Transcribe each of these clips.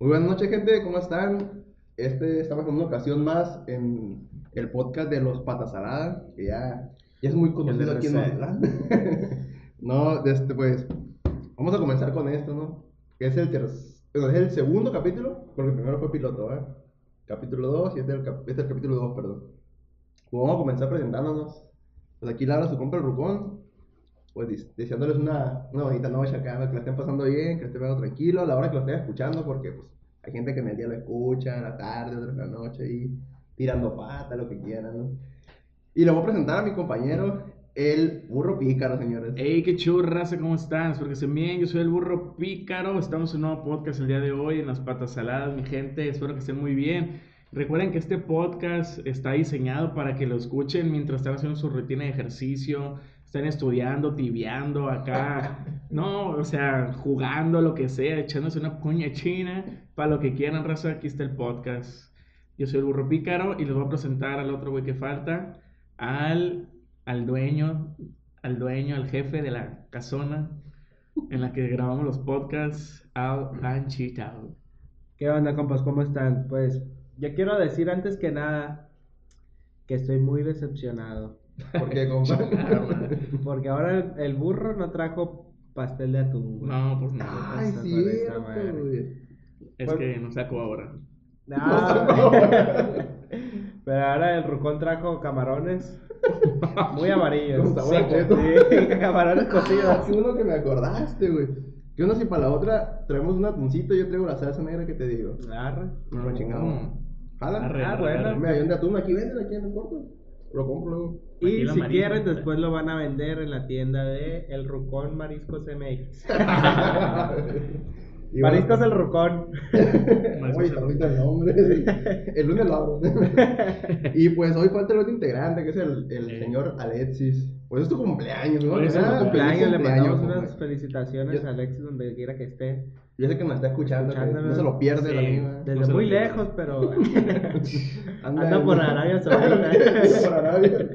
Muy buenas noches, gente, ¿cómo están? Este, estamos en una ocasión más en el podcast de los Patas Saladas, que ya, ya es muy conocido aquí en Mazatlán. no, este, pues, vamos a comenzar con esto, ¿no? Que es el, bueno, es el segundo capítulo, porque el primero fue piloto, ¿eh? Capítulo 2 y este es el, cap- este es el capítulo 2, perdón. Pues vamos a comenzar presentándonos. Pues aquí Lara, su compa el Rucón, pues deseándoles una, una bonita noche acá, que la estén pasando bien, que estén viendo tranquilo a la hora que lo estén escuchando, porque pues hay gente que en el día lo escucha, en la tarde, otra en la noche, y tirando pata, lo que quieran, ¿no? Y le voy a presentar a mi compañero, el burro pícaro, señores. Hey, qué churras, ¿cómo están? Espero que estén bien. Yo soy el burro pícaro. Estamos en un nuevo podcast el día de hoy en las patas saladas, mi gente. Espero que estén muy bien. Recuerden que este podcast está diseñado para que lo escuchen mientras están haciendo su rutina de ejercicio, están estudiando, tibiando acá, no, o sea, jugando, lo que sea, echándose una puña china, para lo que quieran, raza, aquí está el podcast. Yo soy el burro pícaro y les voy a presentar al otro güey que falta, al, al dueño, al dueño, al jefe de la casona en la que grabamos los podcasts, al Anchitao. ¿Qué onda, compas? ¿Cómo están? Pues yo quiero decir antes que nada que estoy muy decepcionado. Porque, compa. Porque ahora el, burro no trajo pastel de atún. güey. No, pues no. Ay, madre. güey. Es que no saco ahora. No. Pero ahora el rucón trajo camarones muy amarillos. Con sabor Sí, sí, camarones cocidos. Ah, uno que me acordaste, güey. Que uno si para la otra traemos un atuncito y yo traigo la salsa negra que te digo. Arre. No lo chingamos. ¿Jala? Arre, Ah, arre, arre. Mira, hay un de atún aquí, venden aquí en el corto. Lo compro luego. Y si quieren, después lo van a vender en la tienda de El Rucón Mariscos MX. Y Mariscos bueno, El Rucón. Uy, el nombre. El lunes lo abro. y pues hoy falta el otro integrante, que es el, el señor Alexis. Pues es tu cumpleaños, ¿no? Es Ah, cumpleaños, le mandamos unas felicitaciones Yo- a Alexis donde quiera que esté. Yo sé que nos está escuchando, no se lo pierde el Sí. amigo. ¿eh? Desde No muy lejos, pero Anda, anda por Arabia Saudita. Anda por Arabia.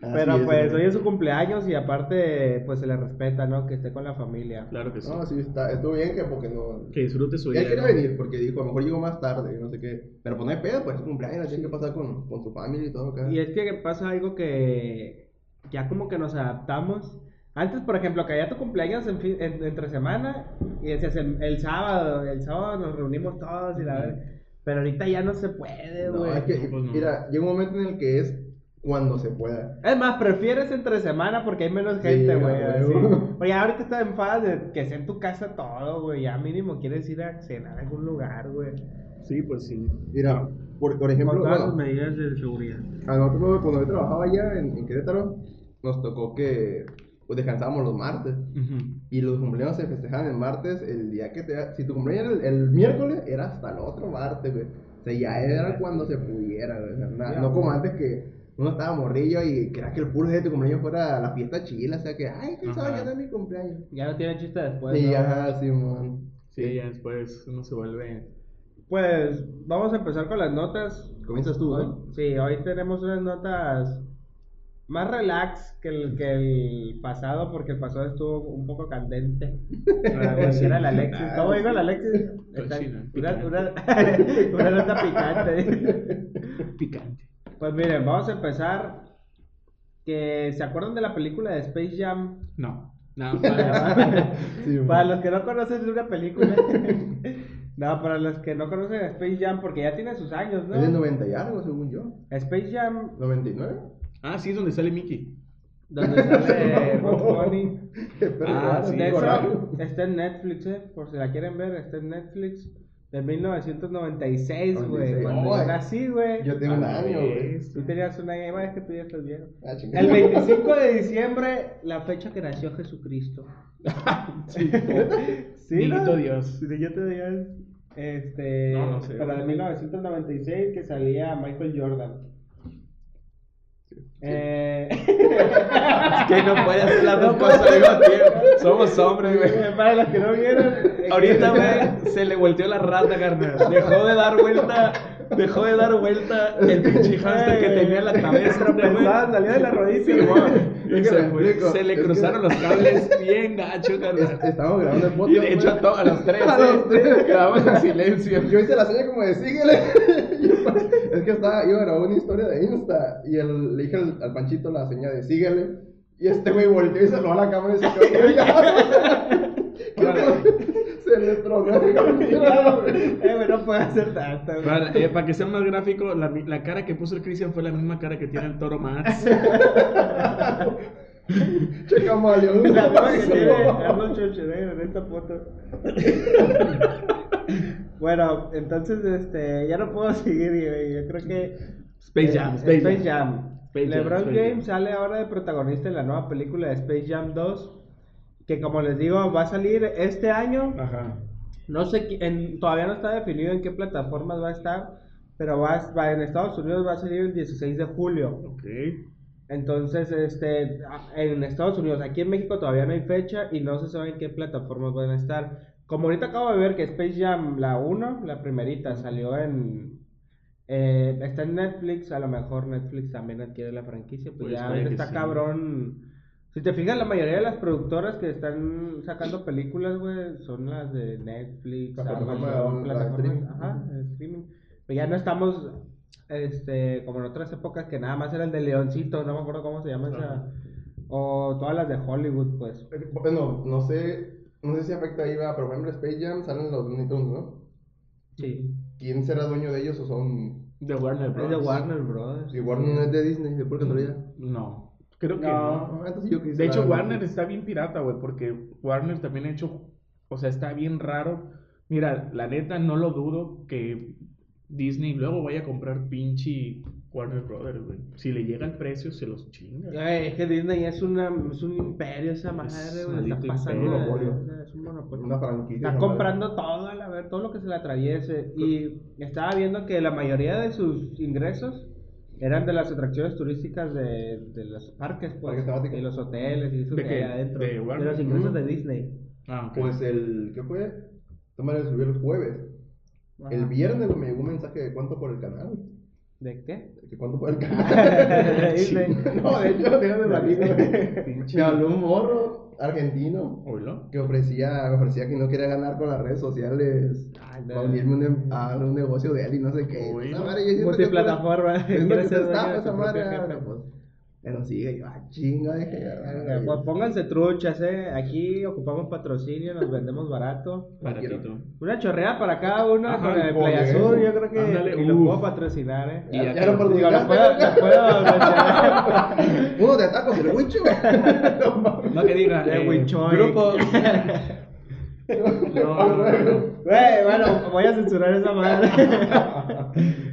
Pero es, pues güey. hoy es su cumpleaños y aparte pues se le respeta, ¿no? Que esté con la familia. Claro que sí. No, sí, está, estuvo bien que porque no... Que disfrute su día. Él quería ¿no? venir porque dijo, a lo mejor llego más tarde, no sé qué. Pero pues no hay pedo, pues es su cumpleaños, tiene que pasar con, con su familia y todo acá. Y es que pasa algo que ya como que nos adaptamos. Antes, por ejemplo, que había tu cumpleaños en fin- en- entre semana y decías el, el sábado, el sábado nos reunimos todos y la verdad. Pero ahorita ya no se puede, No, güey. es que, No, pues no. mira, llega un momento en el que es cuando se pueda. Es más, prefieres entre semana porque hay menos Sí, gente, güey. así. Oye, ahorita está en fase de que sea en tu casa todo, güey. Ya mínimo quieres ir a cenar a algún lugar, güey. Sí, pues sí. Mira, por, por ejemplo, Con todas bueno, sus medidas de seguridad. a nosotros cuando yo trabajaba allá en, en Querétaro, nos tocó que pues descansábamos los martes. Y los cumpleaños se festejaban el martes, el día que te... Si tu cumpleaños era el, el miércoles, era hasta el otro martes, güey. O sea, ya era cuando se pudiera, güey. O sea, no como antes que uno estaba morrillo y quería que el puro día de tu cumpleaños fuera la fiesta chila. O sea, que, ay, que Ajá. sábado ya no es mi cumpleaños. Ya no tiene chiste después. y ¿no? ya, Simón. Sí, ya después uno se vuelve. Pues vamos a empezar con las notas. Comienzas tú, Hoy- ¿no? Sí, hoy tenemos unas notas más relax que el, que el pasado, porque el pasado estuvo un poco candente. Para decir al Alexis. Ah, ¿Cómo digo sí. al Alexis? Está- Una, una, una nota picante. Picante. Pues miren, vamos a empezar. Que se acuerdan de la película de Space Jam. No. No, para Sí, para man. los que no conocen de una película. no, para los que no conocen Space Jam, porque ya tiene sus años, ¿no? Es del 90 y algo, según yo. Space Jam, ¿99? Ah, sí, es donde sale Mickey. donde sale Bugs Bunny. Ah, sí, De está en Netflix, ¿eh? Por si la quieren ver, está en Netflix. De 1996, güey. 96. Cuando yo nací, güey. Yo tengo un Ah, año, güey. ves. Tú tenías una año, es que tú ya estás viejo. Ah. El 25 de diciembre, la fecha que nació Jesucristo. Sí. Sí, ¿no? Dios. Niñito Dios. Este. No, no sé. Para de 1996 que salía Michael Jordan. Eh, Es que no puede hacer las dos No cosas al mismo tiempo. Somos hombres, güey. Para los que no vieron. Eh, Ahorita, güey, se le volteó la rata, carnal. Dejó de dar vuelta, dejó de dar vuelta el pinche hámster que tenía en la cabeza, salió de la rodilla. Sí, se, se, le cruzaron los cables bien gacho, Estamos grabando el podcast. Y de hecho, a, los tres, a los tres grabamos en silencio. Yo hice la señal como de síguele. es que estaba, iba a grabar una historia de Insta y el, le dije al, al Panchito la señal de síguele. Y este güey volteó y se lo a la cámara y se quedó. se le tronó eh, no puede hacer tanto. Para, eh, para, que sea más gráfico, la, la, cara que puso el Cristian fue la misma cara que tiene el toro Max. che camaleón. La misma que tiene Arnold Schwarzenegger en esta foto. bueno, entonces este, ya no puedo seguir. Yo creo que. Space Jam. Space, Space Jam. Space LeBron Jam, James sale ahora de protagonista en la nueva película de Space Jam 2 que como les digo, va a salir este año. Ajá. No sé, en, todavía no está definido en qué plataformas va a estar, pero va, va, en Estados Unidos va a salir el 16 de julio. Ok. Entonces, este, en Estados Unidos, aquí en México todavía no hay fecha y no se sabe en qué plataformas van a estar. Como ahorita acabo de ver que Space Jam, la 1, la primerita, salió en... Eh, está en Netflix, a lo mejor Netflix también adquiere la franquicia, pues, pues ya está cabrón si te fijas, la mayoría de las productoras que están sacando películas, güey, son las de Netflix, Amazon, plataformas, ajá, streaming. Pero ya no estamos, este, como en otras épocas que nada más era el de Leoncito, no me acuerdo cómo se llama esa, o todas las de Hollywood, pues. Bueno, no sé, no sé si afecta ahí, pero por ejemplo Space Jam salen los Looney ¿no? Sí. ¿Quién será dueño de ellos o son...? De Warner Bros. Es de Warner Bros. ¿Y Warner no es de Disney, de por casualidad? No. Creo que no. de hecho, Warner está bien pirata, güey, porque Warner también ha hecho, o sea, está bien raro. Mira, la neta, no lo dudo que Disney luego vaya a comprar pinche Warner Brothers, güey. Si le llega el precio, se los chinga. es que Disney es, una, es un imperio esa madre, güey. Está pasando. Es un monopolio. Una franquicia. Está comprando todo, a ver, todo lo que se le atraviese. Y estaba viendo que la mayoría de sus ingresos eran de las atracciones turísticas de, de los parques, pues, y los hoteles y eso ¿De que adentro. De, los ingresos de Disney. Ah, Pues el, ¿qué fue? Toma le subió el jueves. El viernes me llegó un mensaje de cuánto por el canal. ¿De qué? ¿De cuánto por el canal? Disney. no, de hecho, déjame de Me habló un morro argentino que ofrecía, ofrecía que no quería ganar con las redes sociales para unirme a un negocio de él y no sé qué. Multiplataforma. Es lo que se está, esa madre. Pero sigue, yo, ah, chinga, dije. Pues pónganse truchas, eh. Aquí ocupamos patrocinio, nos vendemos barato. Baratito. Una chorrea para cada uno con el Play Azul, yo creo que. y lo puedo patrocinar, eh. Y ya, ya lo puedo, lo puedo, lo puedo Uno de tacos, el no que diga, el eh, Grupo. No, bueno, voy a censurar esa madre.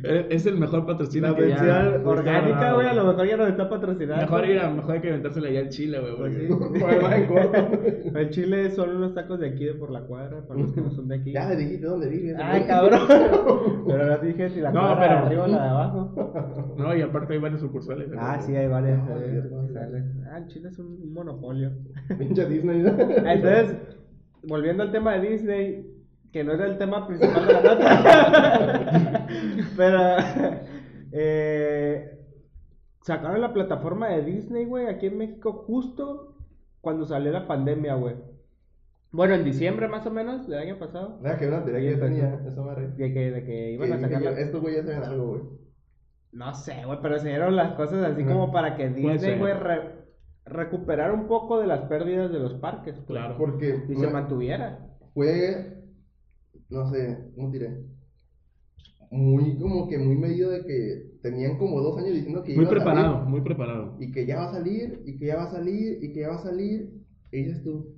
es el mejor patrocinio. La mención orgánica, güey, a lo mejor ya nos está patrocinando. Mejor ir a, mejor hay que inventársela allá al Chile, güey. Pues el Chile son unos tacos de aquí de por la cuadra, para los que no son de aquí. Ya le dijiste dónde vives. Ay, cabrón. pero ahora dije si la no, cuadra pero... de arriba o la de abajo. No, y aparte hay varios sucursales. Ah, sí, hay varias. Ah, el Chile es un monopolio. Pinche Disney. Entonces volviendo al tema de Disney, que no era el tema principal de la nota, pero eh, sacaron la plataforma de Disney, güey, aquí en México justo cuando salió la pandemia, güey. Bueno, en diciembre más o menos del año pasado. Nada, que una teoría que tenía, eso me De que, de que iban a sacar. Estos güeyes hacen algo, güey. No sé, güey, pero se dieron las cosas así como para que Disney, güey, recuperar un poco de las pérdidas de los parques. Pues, claro. Porque. Y se mantuviera. Fue. No sé, ¿cómo diré? Muy, como que muy medido de que tenían como dos años diciendo que muy preparado, muy preparado. Y que ya va a salir, y que ya va a salir, y que ya va a salir. Y dices tú,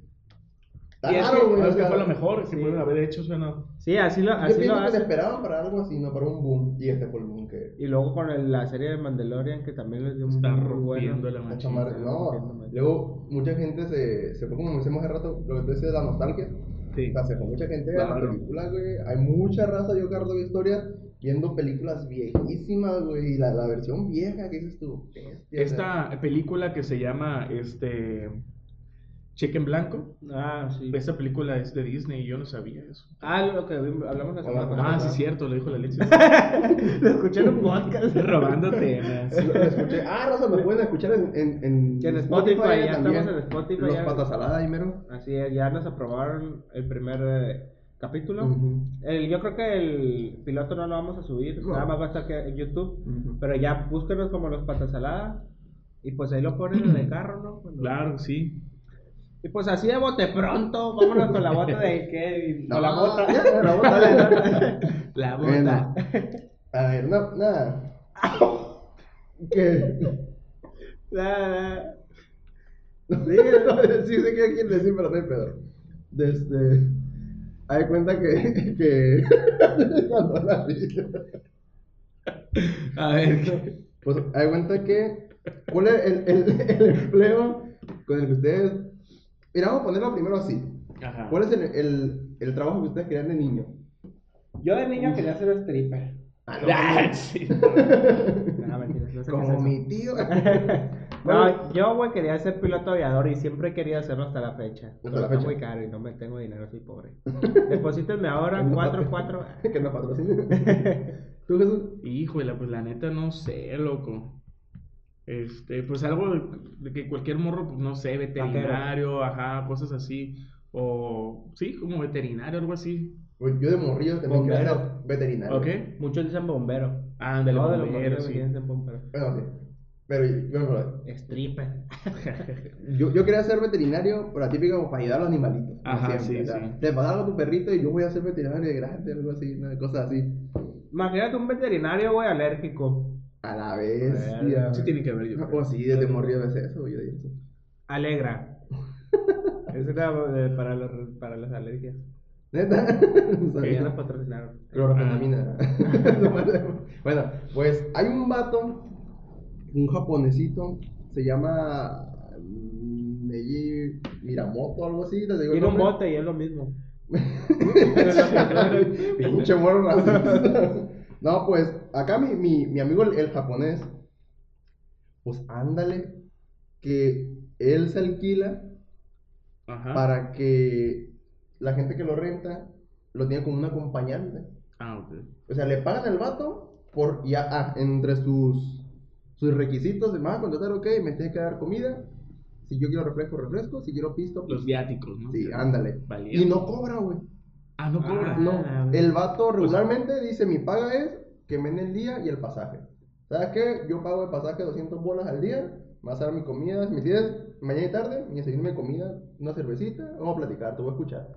y es que, es que fue lo mejor que sí. pudieron haber hecho, suena. Sí, así lo, así Yo lo que se esperaban para algo así, no para un boom. Y este fue el boom que. Y luego con el, la serie de Mandalorian, que también les dio un Está rompiendo la machina. No, luego mucha gente se, se fue como decimos hace rato, lo que tú decías de la nostalgia. Sí. O sea, se fue mucha gente a la película, güey. Hay mucha raza, yo cargo de historia, viendo películas viejísimas, güey. Y la, la versión vieja, ¿qué dices tú? Esta película que se llama, este Cheque en Blanco. Ah, sí. Esa película es de Disney y yo no sabía eso. Ah, lo que hablamos la semana Hola, pasada. Ah, sí, cierto, lo dijo la Alexis. Lo escuché en un podcast. Robando temas. Lo escuché. Ah, Rosa, me pueden escuchar en, en, en, en Spotify, ya también. estamos en Spotify, Los ya. patas salada ahí, mero. Así es, ya nos aprobaron el primer eh, capítulo. Ujú. El, yo creo que el piloto no lo vamos a subir, No. nada más va a estar que en YouTube. Ujú. Pero ya búsquenos como los patasaladas. Y pues ahí lo ponen en el carro, ¿no? Cuando- Claro, sí. Y pues así de bote pronto, vámonos con la bota de qué. No, la bota. la bota. La. A ver, no, nada. ¿Qué? Nada. sí, sé qué quiere decir, pero no hay pedo. Desde. Hay cuenta que. que... Cuando la vi. A ver. Pues hay cuenta que. ¿Cuál es el, el, el empleo con el que ustedes. Mira, vamos a ponerlo primero así. Ajá. ¿Cuál es el, el, el trabajo que ustedes querían de niño? Yo de niño quería ser stripper. Ah, Ah, sí. No, mentiras, no sé qué Como eso. mi tío. No, yo, güey, quería ser piloto aviador y siempre he querido hacerlo hasta la fecha. Hasta Pero la está fecha. muy caro y no me tengo dinero, soy pobre. Deposítenme ahora, No, 4, 4. que no patrocine. ¿Tú, Jesús? Híjole, pues la neta no sé, loco. Este, pues algo de, de que cualquier morro, pues no sé, veterinario, ajá, cosas así. O sí, como veterinario, algo así. Pues yo de morrillo también quería ser veterinario. ¿Ok? Muchos dicen bombero. Todos de los bombero, bomberos sí. ser bombero. Bueno, sí. Pero yo, bueno, Stripper. yo, yo quería ser veterinario, pero la típica como para ayudar a los animalitos. Ajá, siempre, sí, sí. Le pagaron a tu perrito y yo voy a ser veterinario de grande, algo así, una cosa así. Imagínate un veterinario, güey, alérgico. A la vez. Verga. Sí tiene que haber, yo. O sí, desde morrillo ves eso, yo eso. Alegra. es una eh, para, los, para las alergias. ¿Neta? No Que ya nos patrocinaron. Clorofenamina. bueno, pues hay un vato, un japonesito, se llama mm, Meiji Miramoto o algo así. ¿te digo Tiene un bote y es lo mismo. Pinche morro racista. No, pues acá mi, mi, mi amigo el, el japonés, pues ándale, que él se alquila Ajá. para que la gente que lo renta lo tiene como un acompañante. Ah, ok. O sea, le pagan al vato por ya, ah, entre sus, sus requisitos de más contratar, ok, me tiene que dar comida. Si yo quiero refresco, refresco. Si quiero pisto, pues, Los viáticos, ¿no? Sí, ándale. Valiente. Y no cobra, güey. Ah, no cobra. Ah, No, güey. el vato regularmente dice, mi paga es que me den el día y el pasaje. ¿Sabes qué? Yo pago el pasaje 200 bolas al día, me vas a dar mi comida, me tienes mañana y tarde, mi desayuno, mi comida, una cervecita, vamos a platicar, te voy a escuchar.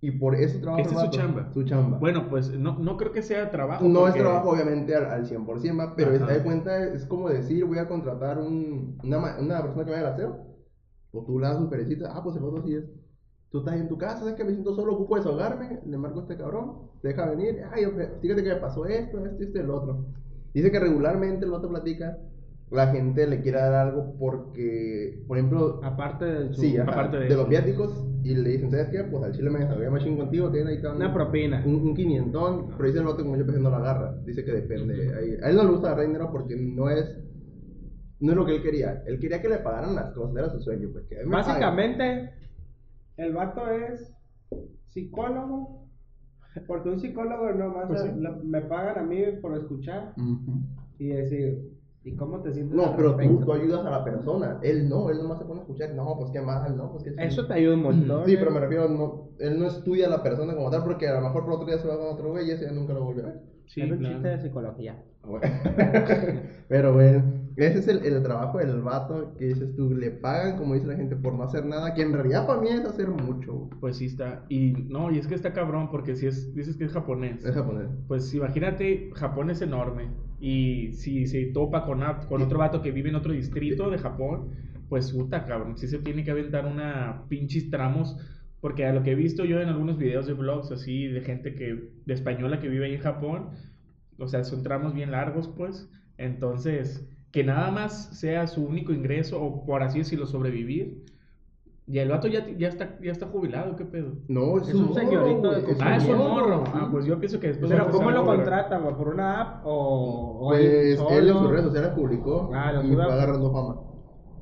Y por eso trabaja Esa el es su chamba. Su chamba. Bueno, pues no, no creo que sea trabajo. no es trabajo obviamente al, al 100%, ¿va? pero te das cuenta, es como decir, voy a contratar un, una, una persona que vaya al aseo, o tú le das su perecita, ah, pues el otro sí es. Tú estás en tu casa, sabes que me siento solo, ocupo desahogarme, le marco a este cabrón, te deja venir, ay, fíjate que me pasó esto, esto, esto y el otro. Dice que regularmente el otro platica, la gente le quiere dar algo porque, por ejemplo, Aparte de su... sí, ajá, aparte de de, los viáticos, y le dicen, ¿sabes qué? Pues al chile me desahogué machín contigo, tiene ahí Una propina. un, un quinientón, pero dice el otro que muchas veces no la agarra. Dice que depende. Ahí- A él no le gusta agarrar dinero porque no es no es lo que él quería. Él quería que le pagaran las cosas, era su sueño. Pues, que. Básicamente, el vato es psicólogo. Porque un psicólogo nomás Pues sí. lo- me pagan a mí por escuchar Ujú. y decir, ¿y cómo te sientes? No, pero tú, tú ayudas a la persona. Él no, él nomás se pone a escuchar. No, pues qué mal, no, pues qué. Eso te ayuda un montón. Sí, ¿eh? pero me refiero, no, él no estudia a la persona como tal porque a lo mejor por otro día se va con otro güey y ese ya nunca lo ver. Sí, es un claro. chiste de psicología. Pero bueno, ese es el, el trabajo del vato que dices tú, le pagan, como dice la gente, por no hacer nada, que en realidad para mí es hacer mucho. Pues sí está. Y no, y es que está cabrón porque si es, dices que es japonés. Es japonés. Pues imagínate, Japón es enorme. Y si se topa con, con otro vato que vive en otro distrito de Japón, pues puta, cabrón. Sí se tiene que aventar una pinches tramos. Porque a lo que he visto yo en algunos videos de vlogs así de gente que, de española que vive ahí en Japón, o sea, son tramos bien largos, pues. Entonces, que nada más sea su único ingreso, o por así decirlo, sobrevivir. Y el vato ya, ya, está, ya está jubilado, ¿qué pedo? No, Es un señorito de Ah, es un morro. sí. Ah, pues yo pienso que después. Pero va a ¿cómo lo a contratan, güey? ¿Por una app o...? Pues él él en sus redes sociales publicó Ah, lo y a- fue agarrando fama.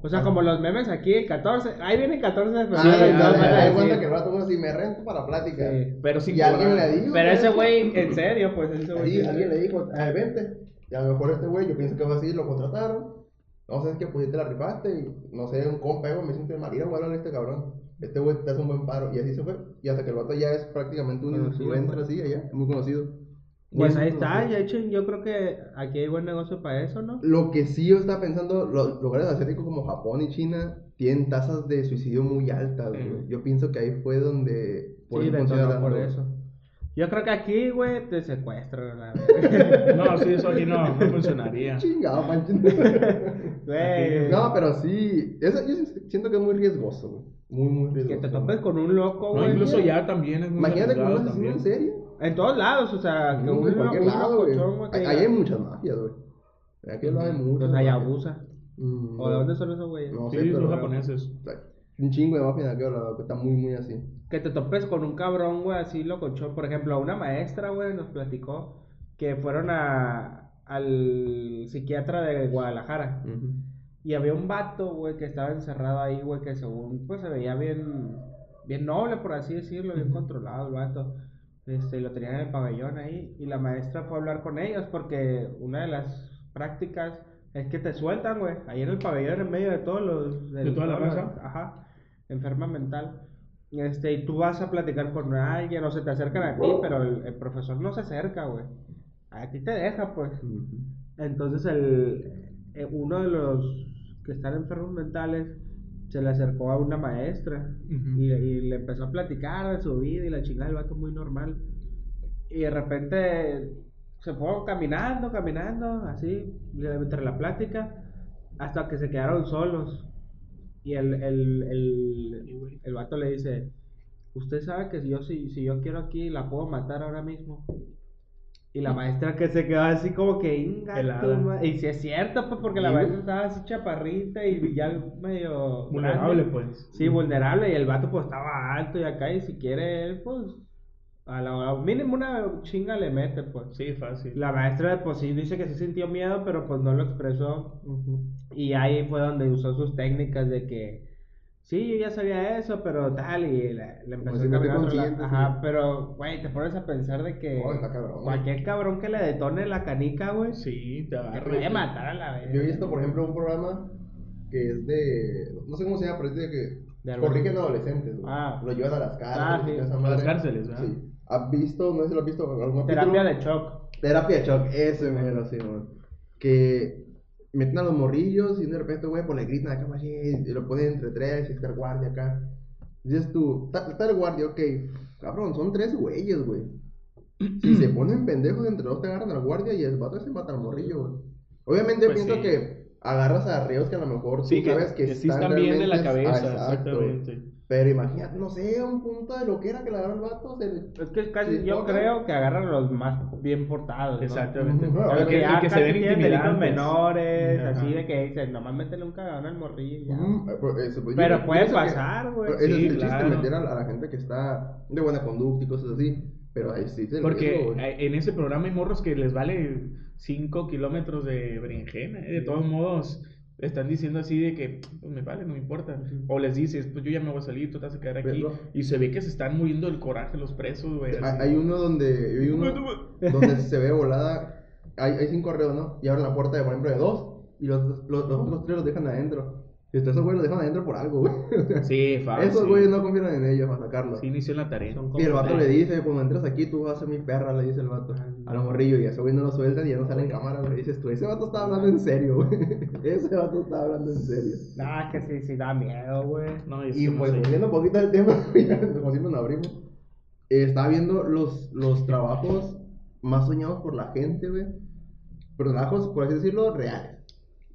O sea, como los memes aquí, el 14, ahí viene el 14 de febrero. Sí, a dale decir- cuenta que el rato uno así me rento para plática. Sí. Pero sin Y alguien le dijo. Pero ese ¿no? güey, en serio, pues ese güey. Sí, alguien le dijo, "Eh, vente. Y a lo mejor este güey, yo pienso que va así, lo contrataron. No sé, es que pues te la rifaste. Y no sé, un compa, güey, me siento mal. Ir a a este cabrón. Este güey te hace un buen paro. Y así se fue. Y hasta que el vato ya es prácticamente un Conocido, influencer pues. así, allá, muy conocido. Pues ahí está, ya hecho, yo creo que aquí hay buen negocio para eso, ¿no? Lo que sí yo estaba pensando, los lugares asiáticos como Japón y China tienen tasas de suicidio muy altas, güey. Yo pienso que ahí fue donde... Sí, detonó por eso. Yo creo que aquí, güey, te secuestran. No, sí, eso aquí no, no funcionaría. Chingado, manchen. Güey. No, pero sí, eso yo siento que es muy riesgoso, güey. Muy, muy que riesgoso. te topes con un loco, No, güey. incluso ya también es muy Imagínate con un asesino en serie. En todos lados, o sea, que En un, cualquier un lado, güey. que Ahí hay muchas mafias, güey. Aquí lo hay muchas. Los. Hayabusa. Mm, ¿O de dónde son esos güeyes? No Sí, sé, pero... son japoneses. Un chingo de mafias en aquel lado, que está muy, muy así. Que te topes con un cabrón, güey, así locochón. Por ejemplo, una maestra, güey, nos platicó que fueron a, al psiquiatra de Guadalajara. Y había un vato, güey, que estaba encerrado ahí, güey, que según, pues se veía bien, bien noble, por así decirlo, bien controlado el vato. Este, y lo tenían en el pabellón ahí. Y la maestra fue a hablar con ellos porque una de las prácticas es que te sueltan, güey, ahí en el pabellón en medio de todos los... ¿De toda la raza? Ajá, enferma mental. Este, y tú vas a platicar con alguien o se te acercan a ti, pero el, el profesor no se acerca, güey. A ti te deja, pues. Entonces el, eh, uno de los que están enfermos mentales se le acercó a una maestra y, y le empezó a platicar de su vida y la chingada del vato muy normal. Y de repente se fue caminando, caminando, así, entre la plática, hasta que se quedaron solos. Y el, el, el, el vato le dice, usted sabe que si yo, si, si yo quiero aquí, la puedo matar ahora mismo. Y la maestra que se quedó así como que "Inga Helada. tu ma-". Y si es cierto, pues porque la maestra estaba así chaparrita y ya medio Vulnerable, grande. pues. Sí, vulnerable. Y el vato pues estaba alto y acá. Y si quiere él, pues a la a mínimo una chinga le mete, pues. Sí, fácil. La maestra pues sí dice que sí sintió miedo, pero pues no lo expresó. Y ahí fue donde usó sus técnicas de que sí, yo ya sabía eso, pero tal, y le, le empezó si a no conscientes, Ajá, sí. pero, güey, te pones a pensar de que está cabrón, cualquier cabrón que le detone la canica, güey, Sí, te agarra. puede matar a la vez. Yo he visto, por ejemplo, un programa que es de. No sé cómo se llama, pero es de que. Corrigen adolescentes, güey. Ah. Lo llevan a las Ah, cárceles. sí. y toda esa A las cárceles, ¿verdad? Sí. ¿Has visto, no sé si lo has visto, algún Terapia capítulo? de shock. Terapia de shock, ese mero, sí, man. Que meten a los morrillos y de repente, güey, pues le gritan acá, machín, y lo ponen entre tres y está el guardia acá. Dices tú, está, el guardia, ok, cabrón, son tres güeyes, güey. Si se ponen pendejos entre dos, te agarran al guardia y el vato se mata al morrillo, güey. Obviamente, Pues pienso sí. que agarras a ríos que a lo mejor Sí, tú que, sabes que, que sí están bien de la cabeza, Ah, exactamente. Pero imagínate, no sé, a un punto de lo que era que le agarra el vato, se le... Es que casi yo toca. creo que agarran a los más bien portados. ¿no? Exactamente. Porque que, ya el que se casi ven delitos menores, Ajá. así de que dicen, nomás métele un cagadón al morrillo eh, pues, eso, pues, Pero yo puede pasar, güey. Sí, es el claro. chiste, meter a la, a la gente que está de buena conducta y cosas así. Pero ahí sí se Porque eh, en ese programa hay morros que les vale 5 kilómetros de berenjena. eh, De todos modos, están diciendo así de que, pues me vale, no me importa. O les dices, pues yo ya me voy a salir, tú te vas a quedar aquí. Pero- Y se ve que se están muriendo del coraje los presos, güey. Hay, uno donde hay uno donde se ve volada. Hay, hay cinco reos, ¿no? Y abren la puerta de, por ejemplo, de dos. Y los, los, los otros tres los dejan adentro. Y estos güeyes los dejan adentro por algo, güey. Sí, fácil. Esos güeyes no confían en ellos para sacarlos. Sí, inició la tarea. Y el vato le dice, cuando entras aquí tú vas a ser mi perra, le dice el vato. A los morrillos, y a ese güey no lo sueltan y ya no sale en cámara, le dices tú, ese vato está hablando en serio, güey. Ese vato está hablando en serio. No, es que sí, sí da miedo, güey. No, Y no pues volviendo un poquito al tema, como siempre nos abrimos. eh, estaba viendo los, los trabajos más soñados por la gente, güey. Pero trabajos, por así decirlo, reales.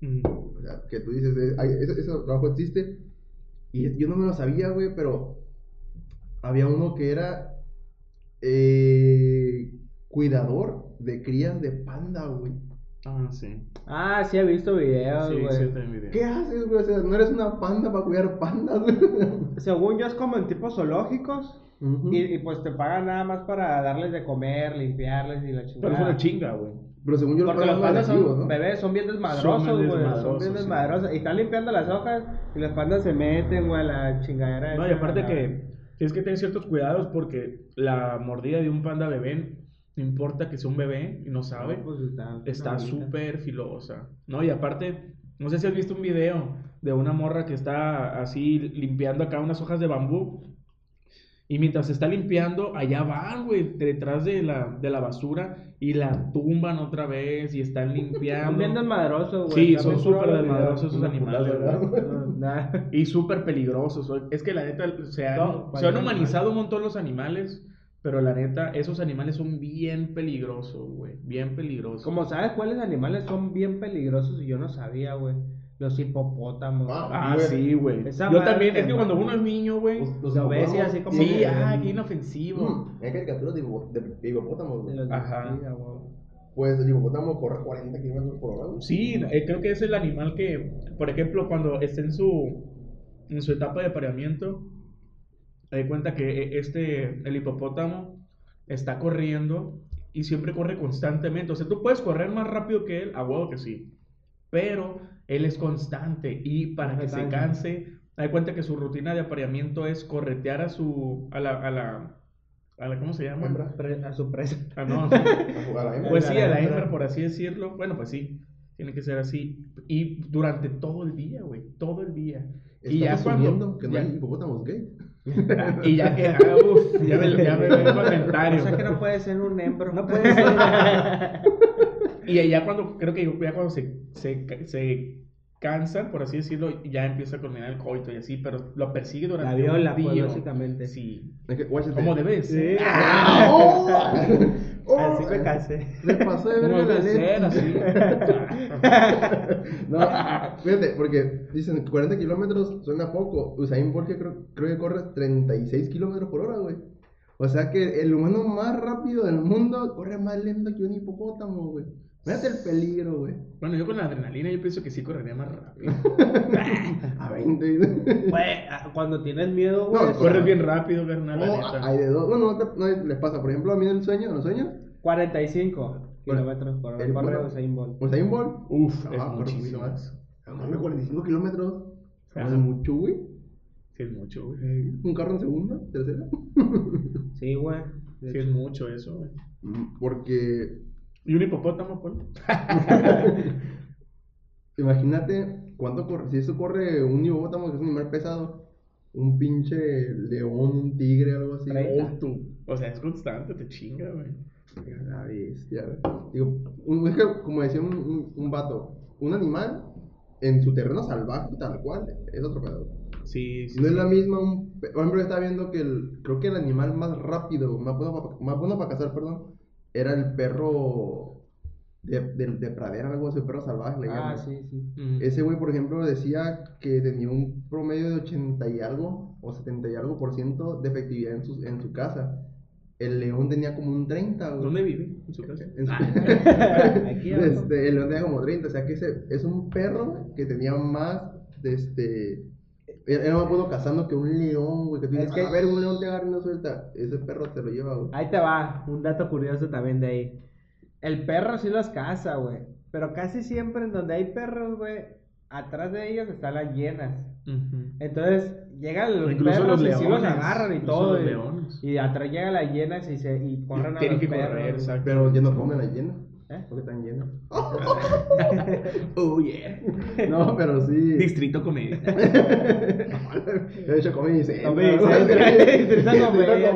Mm. Que tú dices, eh, ese, ese trabajo existe. Y yo no me lo sabía, güey, pero había uno que era eh, cuidador de crías de panda, güey. Ah, sí. Ah, sí he visto videos, Sí, güey. sí, video. ¿Qué haces, güey? O sea, no eres una panda para cuidar pandas, güey. Según yo es como en tipos zoológicos. Y, pues te pagan nada más para darles de comer, limpiarles y la chingada. Pero es una chinga, güey. Pero según yo, los Porque los pandas son ¿no? bebés, son bien desmadrosos, güey. Son desmadrosos, bien sí. desmadrosos. Y están limpiando las hojas y los pandas se meten, güey, a la chingadera. No, y aparte que tienes que tener ciertos cuidados porque la mordida de un panda bebé, no importa que sea un bebé y no sabe, No, pues está súper filosa. No, y aparte, no sé si has visto un video de una morra que está así limpiando acá unas hojas de bambú. Y mientras se está limpiando, allá van, güey, detrás de la, de la basura y la tumban otra vez y están limpiando. bien desmadrosos, güey. Sí, son súper desmadrosos esos animales. ¿verdad? Y súper peligrosos. Es que la neta se han, No, se han humanizado un montón los animales, pero la neta, esos animales son bien peligrosos, güey. Bien peligrosos. Como sabes cuáles animales son bien peligrosos y yo no sabía, güey. Los hipopótamos. Ah, Ah, güey. sí, güey. Esa Yo madre también, es que cuando uno es niño, güey. Los- los ves y así como Sí, que- ah, qué inofensivo. Mm, Hay caricaturas de, de hipopótamos, güey. Ajá. sí. Pues el hipopótamo corre 40 kilómetros por hora, güey. Sí, eh, creo que es el animal que, por ejemplo, cuando está en su, en su etapa de apareamiento, te das cuenta que eh, este, el hipopótamo está corriendo y siempre corre constantemente. O sea, tú puedes correr más rápido que él, a huevo que sí, pero él es constante y para que se canse, das cuenta que su rutina de apareamiento es corretear a su, a la, a la, a la ¿cómo se llama? Hembra. A su presa. Ah, no. A jugar a la hembra. Pues sí, a la hembra. por así decirlo. Bueno, pues sí, tiene que ser así. Y durante todo el día, güey, todo el día. Y ya cuando... que no ya- hay hipopótamos gay. y ya que... ah, uf, ya me, ya me ve el comentario. O sea que no puede ser un hembro. No puede ser. Y ya cuando, creo que ya cuando se, se, se cansan, por así decirlo, ya empieza a culminar el coito y así, pero lo persigue durante La viola, un pues, día. básicamente. Sí. Como debe de ser. Sí. ¡Ah! ¡Oh! ¡Oh! Así me casé. Le pasó de verga la así. No, fíjate, porque dicen 40 kilómetros suena poco. Usain Bolt que creo, creo que corre 36 kilómetros por hora, güey. O sea que el humano más rápido del mundo corre más lento que un hipopótamo, güey. Fíjate el peligro, güey. Bueno, yo con la adrenalina yo pienso que sí correría más rápido. A 20. Güey, cuando tienes miedo, güey. No, Corres bien rápido, carnal, Oh, hay de dos. Bueno, no, te- no les pasa. Por ejemplo, a mí en el sueño, en los sueños, 45 kilómetros por hora. el- Corre Usain Bolt. Usain Bolt. Uf, Ah, es muchísimo más. más. Ah, mames, 45 kilómetros. Es mucho, güey. Sí, es mucho, güey. Un carro en segunda, tercera. Sí, güey. Sí, es mucho eso, güey. Mm, Porque ¿Y un hipopótamo, pues? imagínate cuánto corre. Si eso corre un hipopótamo, que es un animal pesado, un pinche león, un tigre, algo así. Oh, tú. O sea, es constante, te chinga, güey. La bestia, güey. Digo, un- es que, como decía un, un, un vato, un animal en su terreno salvaje, tal cual, es otro pedo. Sí, sí. No es la misma, un, por ejemplo, yo estaba viendo que el, creo que el animal más rápido, más bueno para, más bueno para cazar, perdón, era el perro de, de, de pradera, algo así, perro salvaje le Ah, llaman. sí, sí. Mm. Ese güey, por ejemplo, decía que tenía un promedio de 80 y algo, o 70 y algo por ciento de efectividad en su, en su casa. El león tenía como un 30, güey. ¿Dónde vive? ¿En su casa? En su- Aquí abajo. este, el león tenía como 30, o sea que ese es un perro que tenía más de este. Era más bueno cazando que un león, güey. Que tú Es dices, que- a ver, un león te agarra y no suelta. Ese perro te lo lleva, güey. Ahí te va, un dato curioso también de ahí. El perro sí los caza, güey. Pero casi siempre en donde hay perros, güey, atrás de ellos están las hienas. Ujú. Entonces llegan los Incluso perros los y sí los leones, agarran y todo. los y, leones. y atrás llegan las hienas y, se, y corren a Tienen los que correr, perros. exacto. Pero ya no comen las llenas. ¿Eh? Porque están llenas. Oh, yeah. No, pero sí. Distrito Comedia. De hecho, comí y se. Comí y se- Distrito Comedia.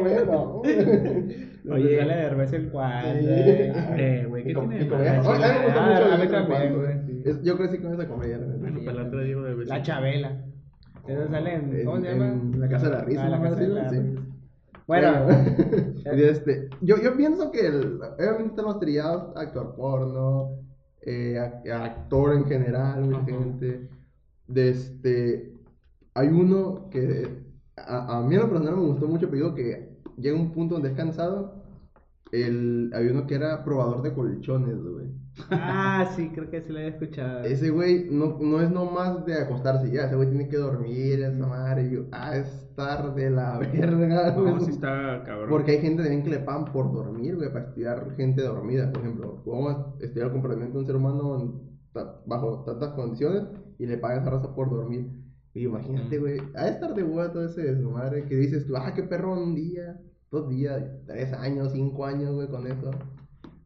Oye, sale de vez en cuando. Sí. Eh, güey, ¿qué tiene? y comedia. Ah, a mí Ah, también, güey, Yo crecí con esa comedia. la. Bueno, para la otra digo de. La Chabela. Eso sale en. ¿Cómo se llama? en La Casa de la Risa, Ah, la. Casa de la sí. Risa. Bueno, este, yo, yo pienso que el, obviamente los triados, actor porno, eh, ac- actor en general, mucha Ajá. gente. De este, hay uno que a, a mí en lo personal me gustó mucho, pero digo que llega un punto donde es cansado. El, había uno que era probador de colchones, güey. Ah, sí, creo que sí lo había escuchado. Ese güey no, no es nomás de acostarse ya, ese güey tiene que dormir, esa madre. Y yo, ah, estar de la verga, güey. No, sí está cabrón. Porque hay gente también que le pagan por dormir, güey, para estudiar gente dormida, por ejemplo. Vamos a estudiar el comportamiento de un ser humano en ta- bajo tantas condiciones y le pagan esa raza por dormir. Y imagínate, güey, a estar de hueá todo ese desmadre que dices tú, ah, qué perro un día, dos días, tres años, cinco años, güey, con eso.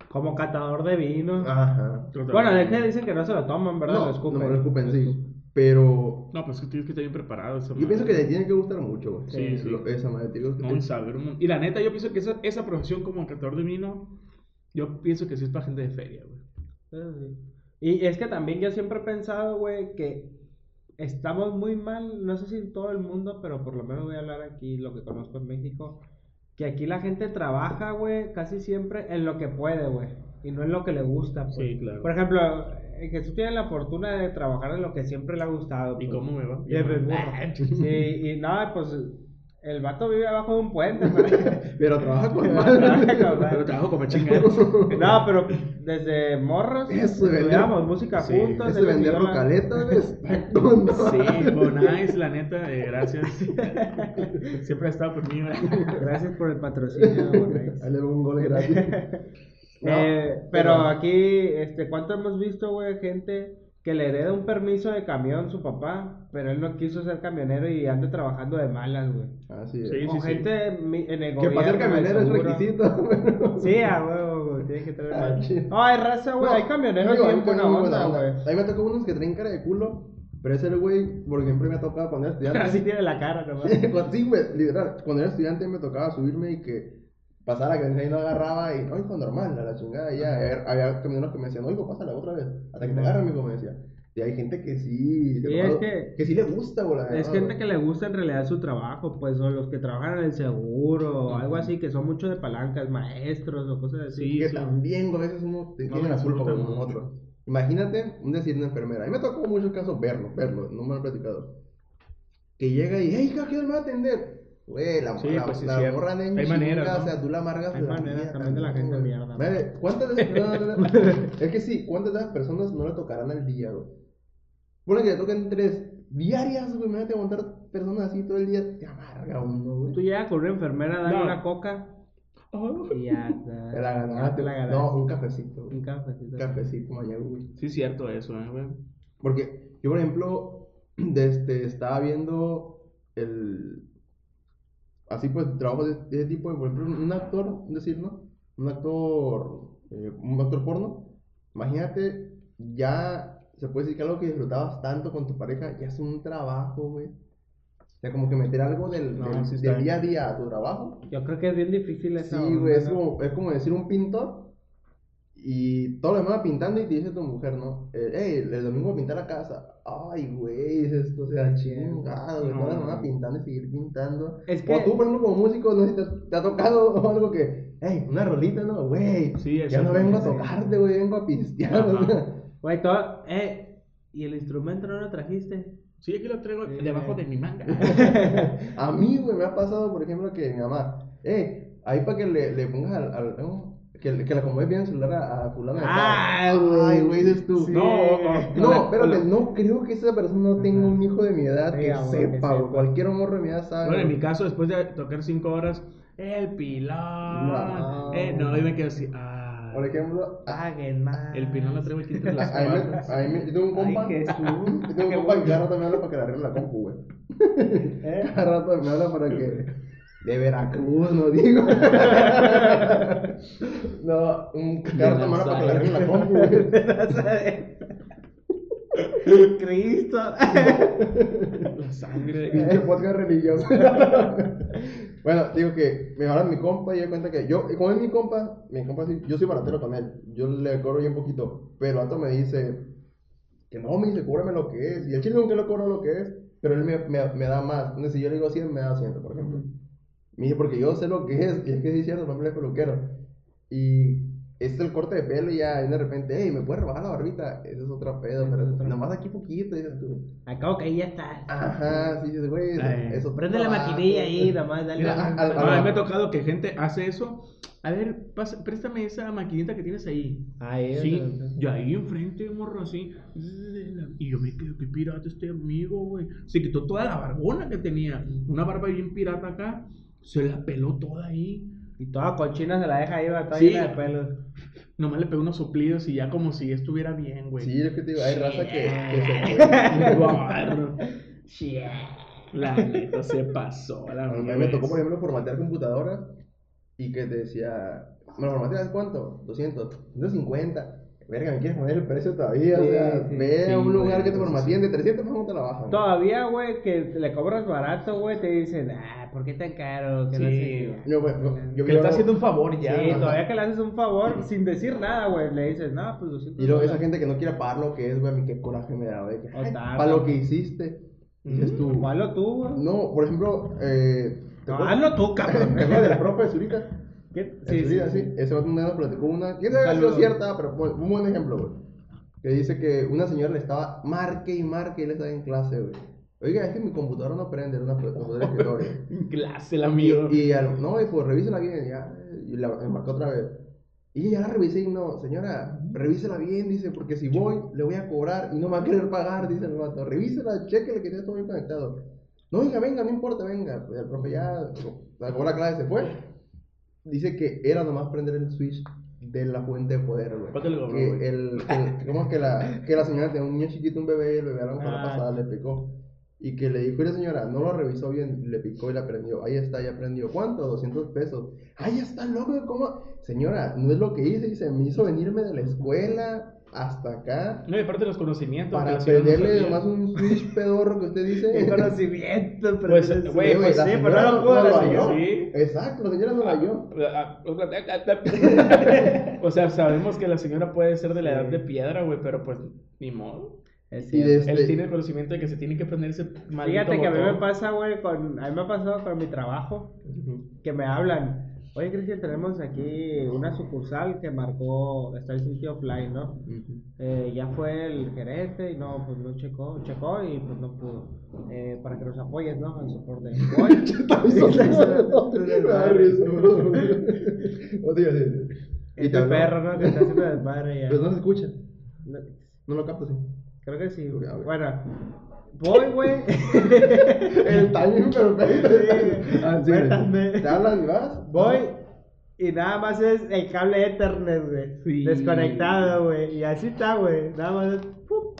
Como catador de vino. Ajá. Bueno, de que dicen que no se lo toman, ¿verdad? No, lo escupen. no, lo escupen, sí. Pero No, pues es que tienes que estar bien preparado. esa yo pienso que le tiene que gustar mucho, güey. Sí, sí. Lo- Esa madre, que No, y saber la neta, yo pienso que esa, esa profesión como catador de vino, yo pienso que sí es para gente de feria, güey. Eso sí. Y es que también yo siempre he pensado, güey, que estamos muy mal, no sé si en todo el mundo, pero por lo menos voy a hablar aquí lo que conozco en México, que aquí la gente trabaja, güey, casi siempre en lo que puede, güey, y no en lo que le gusta, pues. Sí, claro. Por ejemplo, eh, Jesús tiene la fortuna de trabajar en lo que siempre le ha gustado. ¿Y pues. cómo me va? Burro. Sí, y nada, pues el vato vive abajo de un puente, pero... Pero trabaja con madre. Pero trabajo como chingados. No, pero desde morros Eso, música Sí, juntos. Me vender está con Sí, Bonais, la neta, eh, gracias. Siempre ha estado por mí. Gracias por el patrocinio, Bonais. Ahí le doy un gol gratis. No, Eh, pero aquí, este, ¿cuánto hemos visto, güey, gente que le hereda un permiso de camión su papá, pero él no quiso ser camionero y anda trabajando de malas, güey? Así es. Sí, o gente mi- en el Que gobierno. para ser camionero es requisito. Sí, a huevo, güey, tiene que tener... Ah. No, hay raza, güey, No, hay camioneros digo, bien buena onda, güey. A mí me tocó unos que traen cara de culo, pero ese güey, por ejemplo, me ha tocado cuando era estudiante. Así tiene la cara, nomás. Sí, güey, literal. Cuando era estudiante me tocaba subirme y que pasara que y no agarraba y no, hijo, normal, a la chingada. y Ya, había, había camioneros que me decían, no, hijo, pásala otra vez, hasta que te agarren, mijo, me decía. Y hay gente que sí, es tocó- que- sí le gusta, la Es gente que le gusta en realidad su trabajo, pues, o los que trabajan en el seguro, o algo así, que son mucho de palancas, maestros o cosas así. Sí, que sí. también, a veces uno tiene la disfruta como nosotros. Imagínate un decir una enfermera. A mí me tocó muchos casos verlo, verlo, no me lo he platicado. Que llega y, hey, ¿quién me va a atender? Güey, la, Sí, la, pues sí, la cierto. morra de en Hay maneras, chinga, ¿no? O sea, tú la amargas Hay la vida también de la gente güey. mierda. Madre, ¿cuántas de no, no. Es que sí, ¿cuántas de esas personas no le tocarán al día, güey? Bueno, que le toquen tres diarias, güey. Imagínate aguantar personas así todo el día. Te amarga uno, güey. Tú llegas con una enfermera a darle No. una coca Oh. y ya. Te la ganaste. te la ganaste. No, un cafecito, güey. un cafecito. Un cafecito, mañana, güey. Sí, cierto eso, eh, güey. Porque yo, por ejemplo, este, estaba viendo el. Así pues, trabajo de, de ese tipo. Por ejemplo, un actor, un decir, ¿no? Un actor. eh, un actor porno. Imagínate, ya se puede decir que algo que disfrutabas tanto con tu pareja ya es un trabajo, güey. O sea, como que meter algo del, No, del, sí del está. día a día a tu trabajo. Yo creo que es bien difícil esa Sí, güey, como, es como decir un pintor y todo lo demás pintando y te dice tu mujer, ¿no? Eh, hey, el domingo pintar la casa. Ay, güey, es esto, o sea, chingado, No. toda la semana pintando y seguir pintando. Es O que- tú, por ejemplo, como músico, no sé si te, te ha tocado algo que, hey, una rolita, ¿no? Güey, Sí, ya no vengo a tocarte, güey, vengo a pistear. O. Güey, todo. Eh, ¿y el instrumento no lo trajiste? Sí, aquí lo traigo Sí. debajo de mi manga. A mí, güey, me ha pasado, por ejemplo, que mi mamá, hey, ahí para que le, le pongas al. Que, que le acomodes bien el celular a, a fulano. Ah, güey. Ay, güey, dices tú. Sí. No, No, pero espérate, no creo que esa persona no tenga un hijo de mi edad que amor, que sepa, sepa. Cualquier morro de mi edad sabe. Bueno, en mi caso, después de tocar cinco horas, el pilón. No. Eh, no, y me quedo así. Ah, Por ejemplo, a- Paguen más. el pilón lo traigo aquí entre las a mí me- patas. a mí me- yo tengo un compa. Ay, Jesús. Yo tengo un compa que cada rato me habla para que le arregle la compu, güey. ¿Eh? Cada rato me habla para que. De Veracruz, no digo. no, un me habla para que le la compu, güey. Cristo. La sangre. Pinche podcast religioso. bueno, digo que me habla mi compa y da cuenta que yo, como es mi compa, mi compa sí, yo soy baratero con él. Yo le cobro bien poquito. Pero otro me dice que no, me dice, cóbrame lo que es. Y el chile nunca le cobro lo que es, pero él me, me, me da más. Entonces, si yo le digo 100, me da 100, por ejemplo. Me dice, porque yo sé lo que es, y es que sí es cierto, no me le peluquero. Y es el corte de pelo y ya, y de repente, hey, ¿me puedes robar la barbita? Eso es otro pedo, pero nomás aquí poquito, dices tú. Acabo que ahí ya está. Ajá, sí, dices, güey, eso, Prende la maquinilla ahí, nomás, dale. Mira, a- a, a- a mí me ha tocado que gente hace eso. A ver, pasa- préstame esa maquinita que tienes ahí. Ahí, Sí, y ahí enfrente, morro, así. Y yo me quedo, qué pirata este amigo, güey. Se quitó toda la barbona que tenía. Una barba bien pirata acá. Se la peló toda ahí. Y toda cochina se la deja ahí, va, toda Sí. llena de pelos. Nomás le pegó unos soplidos y ya como si estuviera bien, güey. Sí, es que te digo, hay raza que, que se Barro. La neta se pasó. La A mí me tocó, por ejemplo, formatear computadoras y que te decía, ¿me lo formateas cuánto? 200, 250. Verga, ¿me quieres poner el precio todavía? o Sí, sea, sí. ve Sí, a un lugar güey, que te eso formateen de 300 más no te la bajan. Todavía, güey, que le cobras barato, güey, te dicen, ah, ¿por qué tan caro? Que no Sí, sé qué". güey. Yo, güey, yo, yo Que le está vi- haciendo un favor ya. Sí, todavía que le haces un favor sin decir nada, güey, le dices, no, pues 200 Y luego esa dólares". gente que no quiere pagar lo que es, güey, a mí qué coraje me da, güey. O. Para lo que hiciste. Dices tú. Hazlo tú, güey. No, por ejemplo, eh. ¿te No, hazlo tú, ¿Te cabrón. acuerdas del profe de Zurita? ¿Qué? Sí, sí, sí. Ese un día nos platicó una. ¿Quién sabe si es cierta? Pero fue un buen ejemplo, güey. Que dice que una señora le estaba marque y marque y él estaba en clase, güey. Oiga, es que mi computadora no prende, era una computadora de escritorio. En clase, el amigo. y, y al- no, y pues revísela bien, ya. Y la marcó otra vez. Y ya la revisé y no, señora, revísela bien, dice, porque si voy, le voy a cobrar y no me va a querer pagar, dice el vato. Revísela, chequele que ya está bien conectado. No, venga, venga, no importa, venga. Pues el profe ya acabó la clase, se fue. Dice que era nomás prender el switch de la fuente de poder, güey. ¿Cuánto le cobró, Que el, ¿Cómo es que la, que la señora tenía un niño chiquito, un bebé, y el bebé a la Ah. pasada le picó. Y que le dijo, mire señora, no lo revisó bien, le picó y la prendió. Ahí está, ya prendió. ¿Cuánto? 200 pesos. Ay, está loco, ¿cómo? Señora, no es lo que hice, dice, me hizo venirme de la escuela hasta acá No, y aparte los conocimientos. para sabía. nomás un switch pedorro que usted dice. Qué conocimiento, pero Pues, güey, pues sí, pero no lo señora. Sí. Exacto, la señora no la halló. o sea, sabemos que la señora puede ser de la edad Sí. de piedra, güey, pero pues ni modo. Es Y cierto. de- Él tiene el conocimiento de que se tiene que prender ese maldito Fíjate que a mí me pasa, güey, con... A mí me ha pasado con mi trabajo, que me hablan. Oye, Cristian, tenemos aquí una sucursal que marcó, está el sitio offline, ¿no? Eh, ya fue el gerente y no, pues no checó, checó y pues no pudo. Eh, para que nos apoyes, ¿no? Al soporte. Y Este te perro, ¿no? Que está haciendo desmadre ya. Pues no se escucha. No, No lo capto, sí. Creo que sí. Bueno, voy, güey. El timing perfecto. Sí. Ah, sí, Cuéntame. ¿Te hablan y vas? Voy y nada más es el cable Ethernet, güey. Sí. Desconectado, güey. Y así está, güey. Nada más es. ¡pum!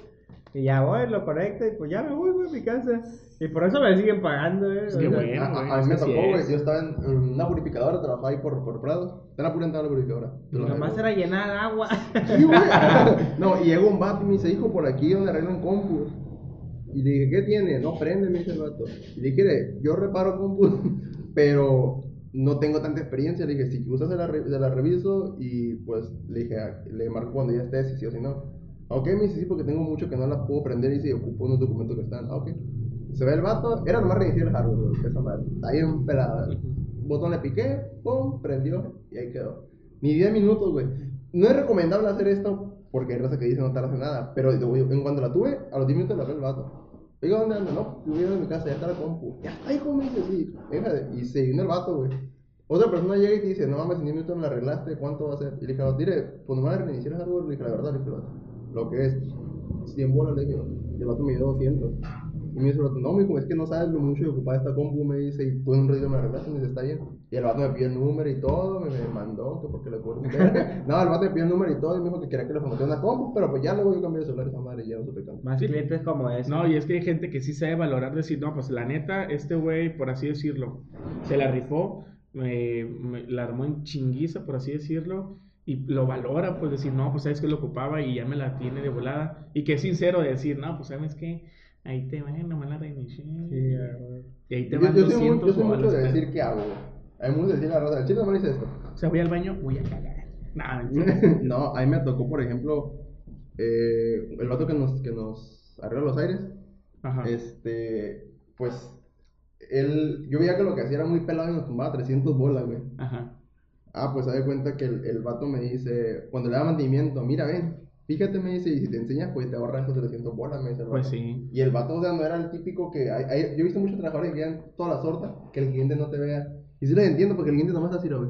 Y ya voy, lo conecto y pues ya me voy, güey, a mi casa. Y por eso me siguen pagando, güey. Es O que, sea, güey. A, a- güey, a mí me así tocó, güey. Yo estaba en, en una purificadora, trabajaba ahí por, por Prado. La pura entrada de la purificadora. Nomás era llenar agua. Sí, güey. No, y llegó un vato y me dice, hijo, por aquí donde arreglan compus. Y le dije, ¿qué tiene? No prende, me dice el vato. Y le dije, "Mire, yo reparo compus, pero no tengo tanta experiencia. Le dije, si usas, se la, re- se la reviso. Y pues le dije, "Ah", le marco cuando ya esté, si sí o si no. Ok, me dice, sí, porque tengo mucho que no la puedo prender y si ocupo unos documentos que están. Ah, ok. Se ve el vato, era nomás reiniciar el hardware, esa madre. Está bien pelada. Botón le piqué, pum, prendió y ahí quedó. Ni 10 minutos, güey. No es recomendable hacer esto porque hay raza que dice no tarda nada. Pero en cuando la tuve, a los 10 minutos la ve el vato. Oiga, ¿dónde anda? No, yo voy a mi casa, ya está la compu. Ya está, hijo, me dice, sí. Y se vino el vato, güey. Otra persona llega y te dice, no mames, en 10 minutos me la arreglaste, ¿cuánto va a ser? Y le dije, tire, pues nomás reiniciar el hardware. Le dije, la verdad, le dije, lo que es 100 bolas, le dije, el vato me dio 200. Y me dice no, mijo, es que no sabes lo mucho de ocupar esta compu, me dice, y tú en un ratito me la arreglaste, me dice, está bien. Y el vato me pidió el número y todo, me, me mandó, que porque le verga. No, el vato me pidió el número y todo, y me dijo que quería que le formateara una compu, pero pues ya le voy a cambiar de celular esa madre y ya no supe cambiar. Más Sí. clientes como ese. No, y es que hay gente que sí sabe valorar, decir, no, pues la neta, este güey, por así decirlo, se la rifó, me- me- la armó en chinguiza, por así decirlo, y lo valora, pues decir, no, pues sabes que lo ocupaba y ya me la tiene de volada, y que es sincero de decir, no, pues sabes que ahí te van, nomás la reinicié, Sí, ya, güey. y ahí te Yo, van yo soy, muy, 200 yo soy mucho de decir qué hago. Hay muchos de decir la el chile no me dice esto. O sea, voy al baño, voy a cagar. Nah, mentira. no, a mí me tocó, por ejemplo, eh, el vato que nos, que nos arregla los aires. Ajá. Este, pues, él, yo veía que lo que hacía era muy pelado y nos tumbaba 300 bolas, güey. Ajá. Ah, pues se da cuenta que el, el vato me dice, cuando le da mantenimiento, mira, ven, fíjate, me dice, y si te enseñas, pues te ahorras esos 300 bolas, me dice. Pues sí. Y el vato, o sea, no era el típico que, hay, hay- yo he visto muchos trabajadores que quedan toda la sorta, que el cliente no te vea. Y sí les entiendo, porque el cliente nomás está así, lo ve.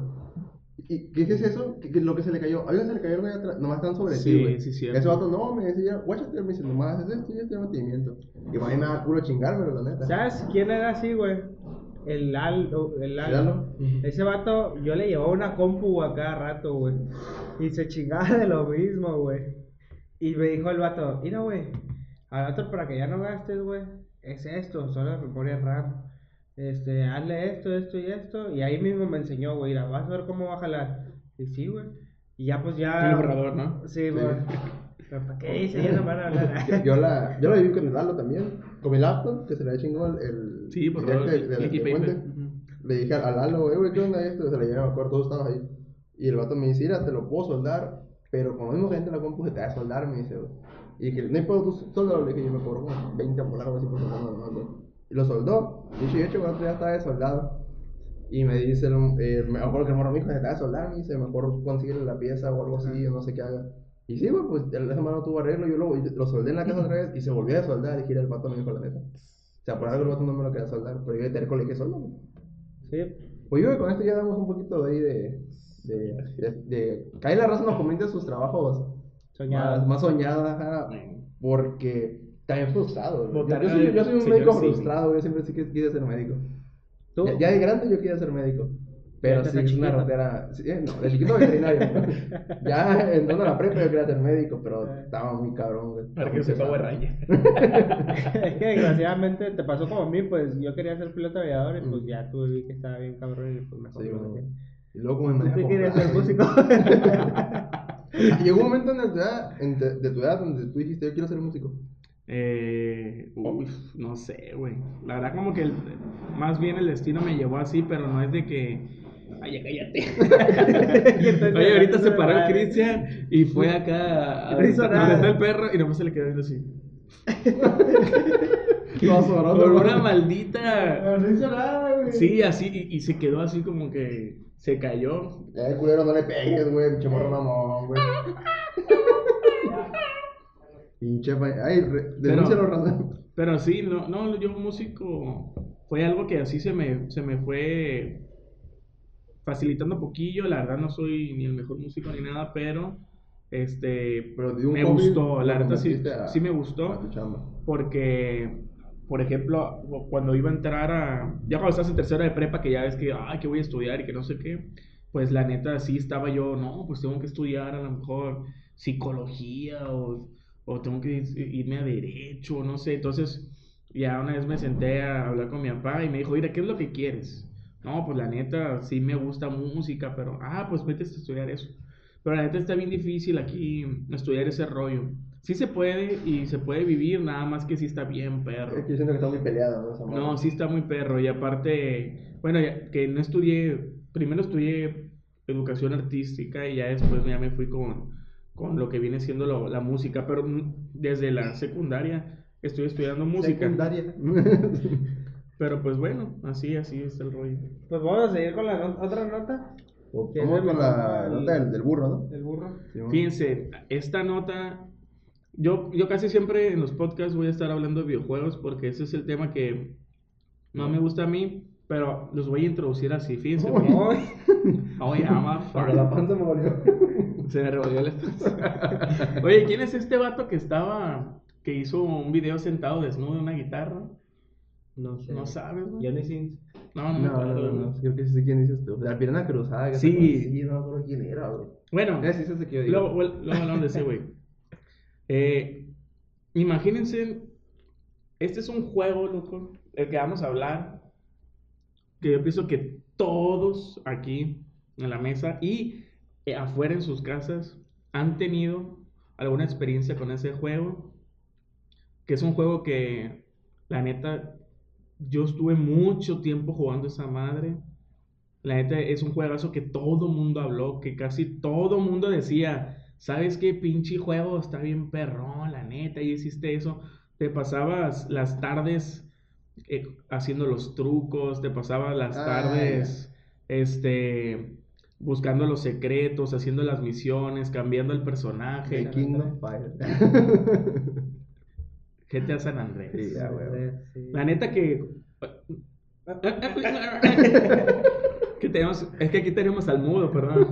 ¿Y qué es eso? ¿Qué, qué es lo que se le cayó? A veces se le cayó algo atrás, nomás están sobre Sí, ti, güey. sí, cierto. Ese vato, no, me decía, guáchate, me dice, nomás haces esto y este mantenimiento. Y para mí me da culo chingármelo, la neta. ¿Sabes quién era así, güey? El Lalo. El. Lalo. Ese vato, yo le llevaba una compu a cada rato, güey. Y se chingaba de lo mismo, güey. Y me dijo el vato, mira, güey, al rato para que ya no gastes, güey, es esto, son las memorias RAM. Este, hazle esto, esto y esto. Y ahí mismo me enseñó, güey, mira, vas a ver cómo va a jalar. Y sí, güey. Y ya, pues ya. El borrador, ¿no? Sí, güey. Pero ¿para qué dice? Ya no van a hablar. Yo, la, yo la viví con el Lalo también, con mi laptop, que se le chingó el, el Sí, por el favor. paper. fuente. Ujú. Le dije al, al Lalo, eh, güey, ¿qué onda esto? Se le llevé, me acuerdo, todos estábamos ahí. Y el vato me dice, mira, te lo puedo soldar, pero con lo mismo que entra la compu se te va a soldar, me dice. Y dije, no hay pedo, tú soldalo, le dije, yo me cobro como 20 por algo así por soldado, no, güey. Y lo soldó, y yo, hecho, cuando ya estaba de soldado. Y me dice, eh, me acuerdo que el morro me dijo, se te va a soldar, me dice, mejor conseguirle la pieza o algo así, o no sé qué haga. Y sí, güey, pues el- esa mano tuvo arreglo, yo lo, lo soldé en la casa otra vez y se volvió a soldar. Y gira el vato me dijo la neta. O sea, por algo el vato no me lo quería soldar, pero yo de terco le dije, soldame. Sí. Pues yo que con esto ya damos un poquito de ahí de. De. de. de que ahí la raza nos comente sus trabajos más, más soñados, ajá, porque también frustrado. Yo, yo soy, yo soy un médico Simi. frustrado, güey, siempre sí que quise ser médico. ¿Tú? Ya, ya de grande yo quería ser médico. Pero sí, es una rotera. sí, eh, no, de chiquito veterinario. ya entrando a la prepa yo quería ser médico, pero estaba muy cabrón, güey. Para que se pague raya. es que desgraciadamente te pasó como a mí, pues yo quería ser piloto aviador y pues Mm. ya tú vi que estaba bien cabrón y pues mejor Sí. Y luego como me ¿Tú dejé qué querías ser músico? Ah, Llegó un momento en tu edad, en te- de tu edad donde tú dijiste, yo quiero ser músico. Eh, uy, no sé, güey. La verdad como que el- más bien el destino me llevó así, pero no es de que... Ay, ya cállate. Oye, ahorita se paró el. Cristian y fue acá a No hizo donde está el perro y nomás se le quedó viendo así. Por una maldita... No hizo nada, güey. Sí, así, y, y se quedó así como que se cayó. Eh, culero, no le pegues, güey, pinche morro mamón, güey. Pinche. Ay, denúncialo, raza. Pero sí, no, no, yo músico fue algo que así se me, se me fue facilitando poquillo. La verdad no soy ni el mejor músico ni nada, pero este Pero un me gustó, la verdad sí, sí me gustó porque por ejemplo, cuando iba a entrar a ya cuando estás en tercera de prepa que ya ves que ay, que voy a estudiar y que no sé qué, pues la neta sí estaba yo, no, pues tengo que estudiar a lo mejor psicología o, o tengo que irme a derecho, no sé. Entonces, ya una vez me senté a hablar con mi papá y me dijo, mira, ¿qué es lo que quieres? No, pues la neta, sí me gusta música, pero, ah, pues vete a estudiar eso. Pero la neta está bien difícil aquí estudiar ese rollo. Sí se puede y se puede vivir, nada más que sí está bien, perro. Es que yo siento que está muy peleado, ¿no? No, sí está muy perro. Y aparte, bueno, ya que no estudié, primero estudié educación artística y ya después ya me fui con, con lo que viene siendo lo- la música. Pero desde la secundaria estoy estudiando música. Secundaria. Pero pues bueno, así, así es el rollo. Pues vamos a seguir con la no- otra nota O- ¿Qué Vamos es el con la nota del, del burro, ¿no? del burro. Fíjense, esta nota, yo, yo casi siempre en los podcasts voy a estar hablando de videojuegos porque ese es el tema que no me gusta a mí, pero los voy a introducir así, fíjense. ama, la panza me volvió. Se me revolvió la panza. Oye, ¿quién es este vato que estaba, que hizo un video sentado desnudo en una guitarra? No sé. No sabes, güey. Johnny Sins. No, no, No, me no, acuerdo, no. Creo que sí sé quién dices tú. La pierna cruzada. que Sí. Sí, no me acuerdo quién era, güey. Bueno, ese es el que yo digo. luego, luego luego hablamos de ese, güey. Eh, imagínense, este es un juego, loco, el que vamos a hablar, que yo pienso que todos aquí en la mesa y eh, afuera en sus casas han tenido alguna experiencia con ese juego, que es un juego que, la neta, yo estuve mucho tiempo jugando esa madre. La neta es un juegazo que todo mundo habló, que casi todo mundo decía, ¿sabes qué pinche juego? Está bien perrón, la neta, y hiciste eso. Te pasabas las tardes eh, haciendo los trucos, te pasabas las Ah, tardes, este, buscando los secretos, haciendo las misiones, cambiando el personaje. The King of Fire. GTA San Andrés. Sí, ya, güey. Sí. La neta que. que tenemos, es que aquí tenemos al mudo, perdón.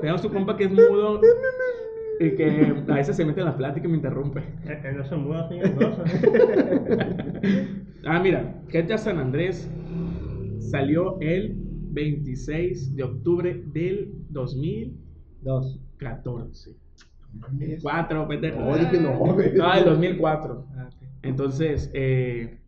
tenemos un compa que es mudo y que a veces se mete en la plática y me interrumpe. Eh, No son mudas, señor. No son. Ah, mira, GTA San Andrés salió el 26 de octubre del 2014. Dos. Cuatro, pendejo. No, dije no, güey. Ah, el 2004. Ah, ok. Entonces, eh,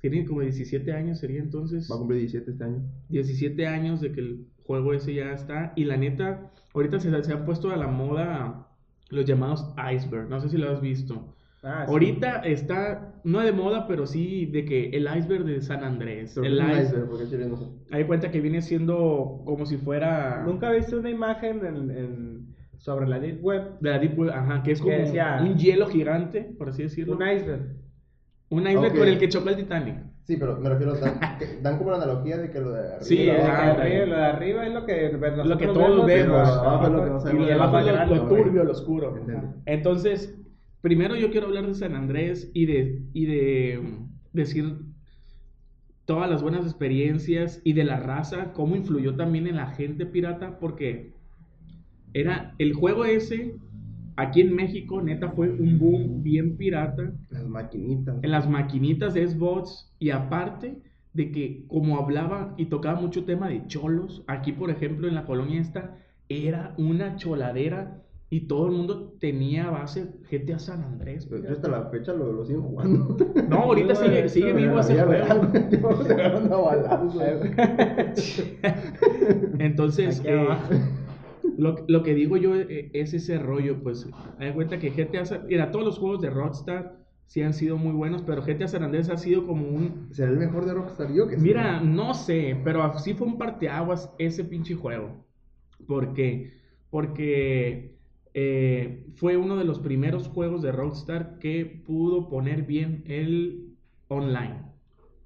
tiene como 17 años, sería entonces. Va a cumplir 17 este año. 17 años de que el juego ese ya está. Y la neta, ahorita se, se han puesto a la moda los llamados iceberg. No sé si lo has visto. Ah, sí. Ahorita está, no de moda, pero sí de que el iceberg de San Andrés. Pero el iceberg. iceberg, porque chile no. Hay cuenta que viene siendo como si fuera ¿Nunca viste una imagen en, en- sobre la Deep Web? de la Deep Web, ajá, que es como decía- un hielo gigante, por así decirlo. Un iceberg. Un iceberg Ok. con el que chocó el Titanic. Sí, pero me refiero, dan, que dan como la analogía de que lo de arriba. Sí, y lo de Lo de abajo. arriba, lo de arriba es lo que Lo que todos y vemos. lo de Abajo es lo y. Y turbio, lo oscuro. Entonces, primero yo quiero hablar de San Andrés y de, y de mm, decir todas las buenas experiencias y de la raza, cómo influyó también en la gente pirata, porque era el juego ese, aquí en México, neta, fue un boom bien pirata Las maquinitas. en las maquinitas de Xbox y aparte de que como hablaba y tocaba mucho tema de cholos, aquí por ejemplo en la colonia esta era una choladera y todo el mundo tenía base GTA San Andrés. Yo hasta la fecha lo, lo siguen jugando. No, ahorita No, sigue, sigue vivo ese juego. Entonces, eh. Lo, lo que digo yo eh, es ese rollo, pues, hay cuenta que GTA, mira, todos los juegos de Rockstar sí han sido muy buenos, pero GTA San Andrés ha sido como un, ¿Será el mejor de Rockstar? Yo que. Mira, no sé, pero sí fue un parteaguas ese pinche juego. ¿Por qué? Porque eh, fue uno de los primeros juegos de Rockstar que pudo poner bien el online.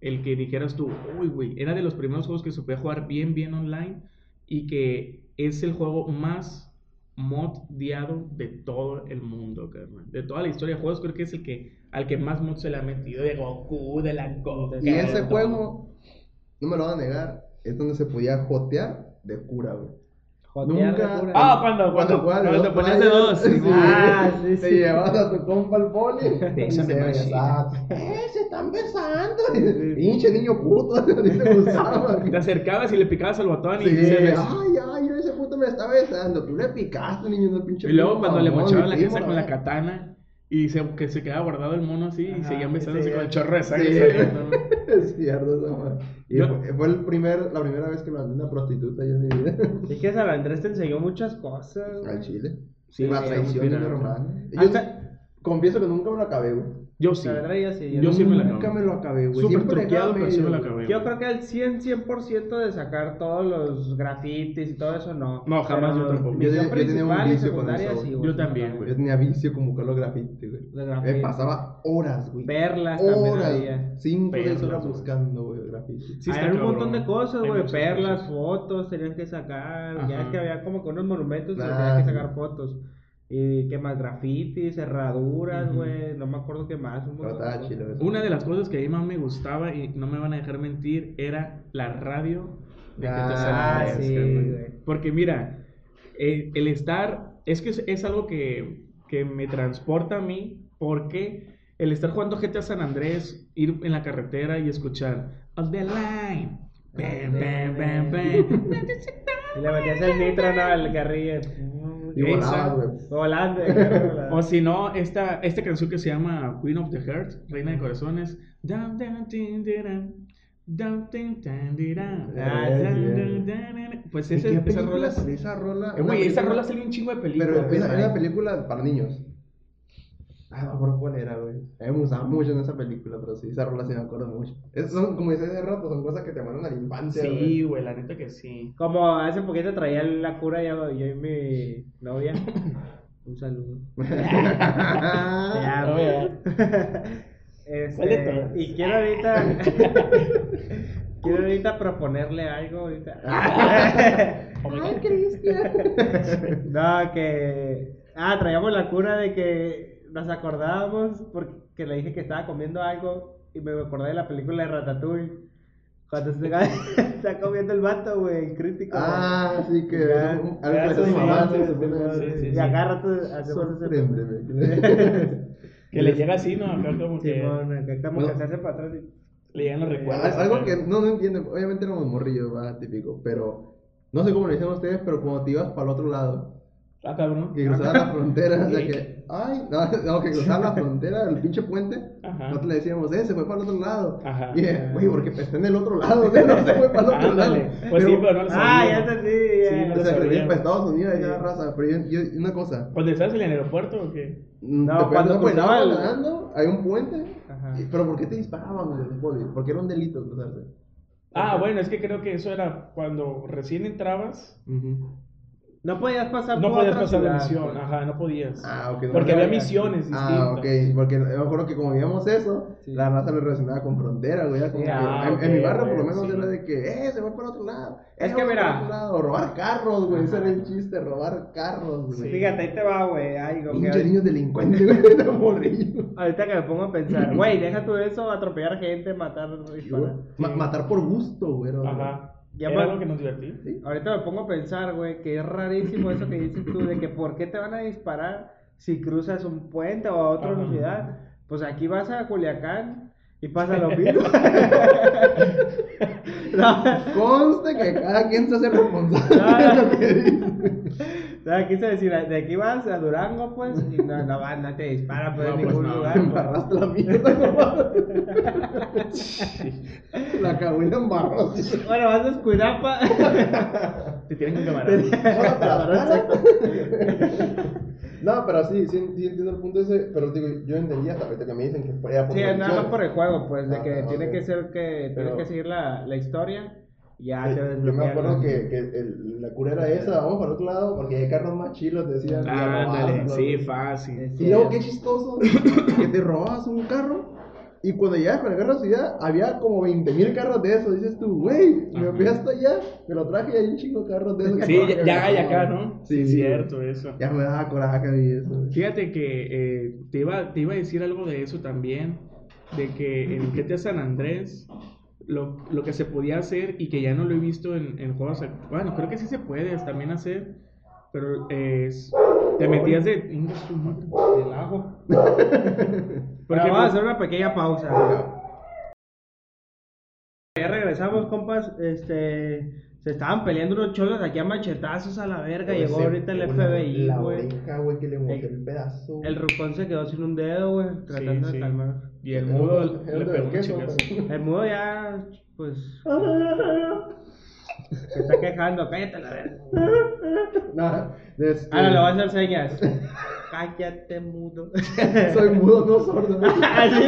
El que dijeras tú, uy, güey, era de los primeros juegos que podía jugar bien, bien online y que es el juego más modiado de todo el mundo, carnal. De toda la historia de juegos, creo que es el que al que más mod se le ha metido. De Goku, de la Goku. Y ese juego, no me lo van a negar, es donde se podía jotear de cura, güey. Jotear Nunca- de cura. Ah, cuando, cuando, de cuando te ponías de dos. sí, Ah, sí, Te sí. llevas a tu compa al poli. y Bésame, se besaba. ¡Eh, se están besando! Pinche niño puto, ti te. Te acercabas y le picabas al botón y se des- ay, ay, ese puto me está besando. Tú le picaste, niño, no pinche. Y luego cuando le mochaba la cabeza con la ¿no? katana y se, que se quedaba guardado el mono así y seguían besándose sí. con el chorro de sangre. Sí. saliendo, ¿no? Es cierto, esa madre. Y Yo- fue, fue el primer, la primera vez que me mandé una prostituta yo en mi vida. Es que San Andrés te enseñó muchas cosas. Al Chile. Sí, una sí, traición de mi hermano. Hasta- confieso que nunca me lo acabé, güey. Yo sí. San Andrés ya sí. Yo sí me la Nunca acabé. me lo acabé, güey. Súper Siempre truqueado, pero sí me la medio, acabé. Yo creo que el 100, 100% de sacar todos los grafitis y todo eso, no. No, jamás Pero yo tampoco. Yo- misión yo tenía un y vicio con eso, sí. Yo también, güey. Yo tenía vicio con buscar los grafitis, güey. Los Me grafitis. pasaba horas, güey. Perlas también Horas. había. Cinco, Perlas, horas buscando, güey, grafitis. Sí, Hay un montón de cosas, güey. Perlas, cosas. fotos, tenían que sacar. Ya es que había como que unos monumentos donde Ah, tenían que sí. sacar fotos. Y qué más, grafitis, cerraduras, pero no me acuerdo qué más. eso. Una de las cosas que a mí más me gustaba y no me van a dejar mentir era la radio de GTA San Ah, Andrés, sí, carnal. güey. Porque mira, el estar, es que es, es algo que, que me transporta a mí, porque el estar jugando GTA San Andrés, ir en la carretera y escuchar On the line, bam, bam, bam, bam. Y le metías el nitro, ¿no? El carrillo. Esa-. Volando. O si no, esta, esta canción que se llama Queen of the Heart, Reina de Corazones. Pues ¿Y ese, qué esa película rola. Esa rola. Eh, Güey, esa rola salió un chingo de películas. Pero era una película para niños. Ah, no me cuál era, güey. A mí me gustaba mucho en esa película, pero sí, esa rola sí me acuerdo mucho. Es, son, como dices hace rato, son cosas que te mandan a la infancia, Sí, güey. güey, la neta que sí. Como hace poquito traía la cura yo, yo y mi novia. Un saludo. Te amo. ¿Cuál de Este, y quiero ahorita quiero ahorita proponerle algo ahorita. Ay, Cristian. no, que. Ah, traíamos la cura de que nos acordábamos porque le dije que estaba comiendo algo y me acordé de la película de Ratatouille. Cuando se está, comiendo el vato, güey, el crítico. Ah, sí, que Ya, algo ya, que sí, su mamá, sí, ¿no? sí, Se sí, sí, y ese. Sorpréndeme. Que le llega así, ¿no? Acá como que acá como que se hace para atrás y. le llegan los recuerdos. Algo que no, no entiendo, obviamente éramos morrillos, va, típico, pero no sé cómo lo hicieron ustedes, pero cuando te ibas para el otro lado, Ah, cabrón. que cruzabas la frontera, o sea que, ay, no, no, que cruzabas la frontera, el pinche puente, Ajá. nosotros le decíamos, eh, se fue para el otro lado. Ajá. Y dije, güey, porque está en el otro lado, o sea, no se fue para el otro lado. Pues sí, pero no lo Ah, sabía. ya entendí. Sí, ya. no O sea, que viene para Estados Unidos y ya raza, pero yo, yo- una cosa, ¿Cuando estás en el aeropuerto o qué? mm, No, después cuando no, pues, el- nadando, hay un puente, Ajá. y- pero ¿por qué te disparaban, güey? Porque era un delito cruzarse. Ah, bueno, es que creo que eso era cuando recién entrabas. Ujú. No podías pasar No por podías otra pasar la ciudad, misión, pues. ajá, no podías. Ah, ok. no Porque había misiones distintas. Ah, ok, porque yo me acuerdo que como veíamos eso, Sí. la raza lo relacionaba con frontera, güey. era como que ah, en, en mi barrio por lo güey, menos sí. era de que, eh, se va para otro lado. Es eh, que vamos mira. para otro lado. robar carros, güey, ese era el chiste, robar carros, güey. Sí. Fíjate, ahí te va, güey. Ay, como que- Pinche niños delincuentes, güey, de morrillo. Ahorita que me pongo a pensar, güey, deja tú eso, atropellar gente, matar, disparar. Ma- matar por gusto, güey. era- Ajá. Ya Era algo que nos divertía. Sí. Ahorita me pongo a pensar, güey, que es rarísimo eso que dices tú, de que por qué te van a disparar si cruzas un puente o a otra Ajá. ciudad. Pues aquí vas a Culiacán y pasa lo mismo. no, Conste que cada quien se hace responsable Ah. de lo que dice. no, quise decir, de aquí vas a Durango, pues, y no, no, va, no te disparan pues, No, en pues ningún no. lugar. Me pues. la mierda, La cagüina embarró. Bueno, vas a Escuidapa. Te tienen que camarada. No, pero sí, sí, sí entiendo el punto ese, pero digo, yo entendía hasta ahorita que me dicen que fue a Sí, nada más por el juego, pues, de Ah, que tiene que ser que Pero- tienes que seguir la, la historia ya te yo me acuerdo que, que el- la cura era esa, vamos para otro lado, porque hay carros más chilos, decían. y Ándale, sí, fácil. Y luego, qué chistoso, que te robabas un carro y cuando llegas con el carro a la ciudad, había como 20 mil carros de esos. Dices tú, güey, me fui hasta allá, me lo traje y hay un chingo de carros de esos. Sí, ya, ya hay acá, ¿no? Sí, Sí, cierto, eso. Ya me daba coraje a mí eso. güey. Fíjate que eh, te, iba, te iba a decir algo de eso también, de que en GTA San Andrés lo, lo que se podía hacer y que ya no lo he visto en, en juegos, bueno, creo que sí se puede también hacer, pero es, te metías de... Inga su madre. el ajo. Por Pero ejemplo- vamos a hacer una pequeña pausa. Ya regresamos, compas. Este. Se estaban peleando unos cholos aquí a machetazos a la verga. Llegó ahorita el FBI, La güey. oreja, güey, que le El- el pedazo. El rucón se quedó sin un dedo, güey. Tratando Sí, de calmar. Y el mudo era le un pegó un queso, chingazo. El mudo ya, pues. Se está quejando. Cállate la verga. Nada, este, Ahora le voy a hacer señas. Cállate, mudo. Soy mudo, no sordo. Así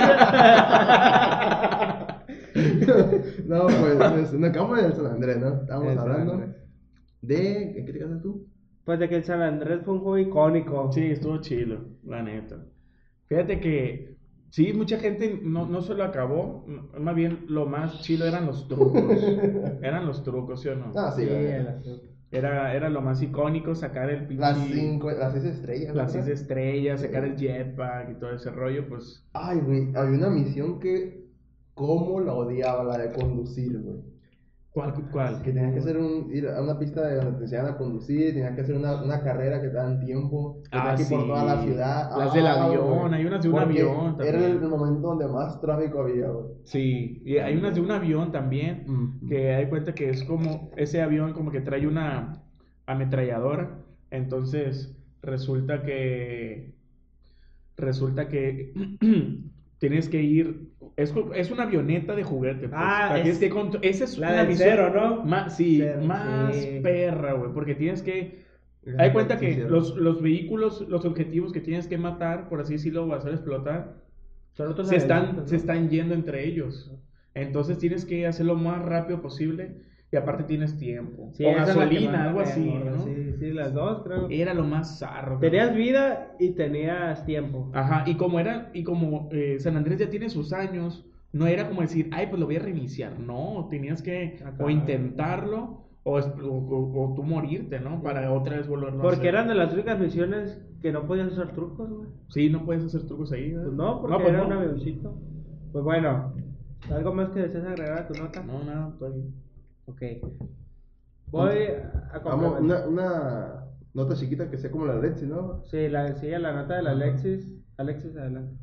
no, pues, pues, nos acabamos del San Andrés, ¿no? Estábamos El hablando de. ¿Qué te casas tú? Pues de que el San Andrés fue un juego icónico. Sí, estuvo chilo, la neta. Fíjate que sí, mucha gente no, no se lo acabó, más bien lo más chilo eran los trucos. eran los trucos, ¿sí o no? Ah, sí, Sí, el azul. Era, era lo más icónico, sacar el pinche... Las cinco, las seis estrellas. Las ¿verdad? seis estrellas, sacar el jetpack y todo ese rollo, pues... Ay, güey, había una misión que. ¿Cómo la odiaba? La de conducir, güey. ¿Cuál? cuál? Que tenías que hacer un, ir a una pista de donde te enseñaban a conducir, tenías que hacer una, una carrera que te dan tiempo, que Ah, que por sí. toda la ciudad. Las del Ah, avión, hay unas de un Porque avión Era también. el momento donde más tráfico había, güey. Sí, y hay unas de un avión también, Mm. que hay cuenta que es como, ese avión como que trae una ametralladora, entonces resulta que, resulta que tienes que ir, es, es una avioneta de juguete, pues, Ah, la es tienes que contro- esa es la una del misión cero, ¿no? más, sí, Cero, más sí. perra, güey, porque tienes que, Ah, hay cuenta que los, los vehículos, los objetivos que tienes que matar, por así decirlo, o hacer explotar, Son otros se están, se están yendo entre ellos. Entonces tienes que hacerlo lo más rápido posible y aparte tienes tiempo. Sí, o gasolina, algo así, ¿no? Sí, sí, las dos, creo. Era lo más zarro. Tenías vida y tenías tiempo. Ajá, y como era, y como eh, San Andrés ya tiene sus años, no era como decir, ay, pues lo voy a reiniciar. No, tenías que o Acabar. intentarlo o, o- o- o tú morirte, ¿no? Para otra vez volverlo a Porque hacer. eran de las únicas misiones que no podías usar trucos, güey. Sí, no puedes hacer trucos ahí. Pues no, porque pues era no. un avioncito. Pues bueno, ¿algo más que desees agregar a tu nota? No, nada, todavía. Ok. Voy a Vamos, una, una nota chiquita que sea como la Lexi, ¿no? Sí, la, sí, la nota de la Alexis. Alexis, adelante.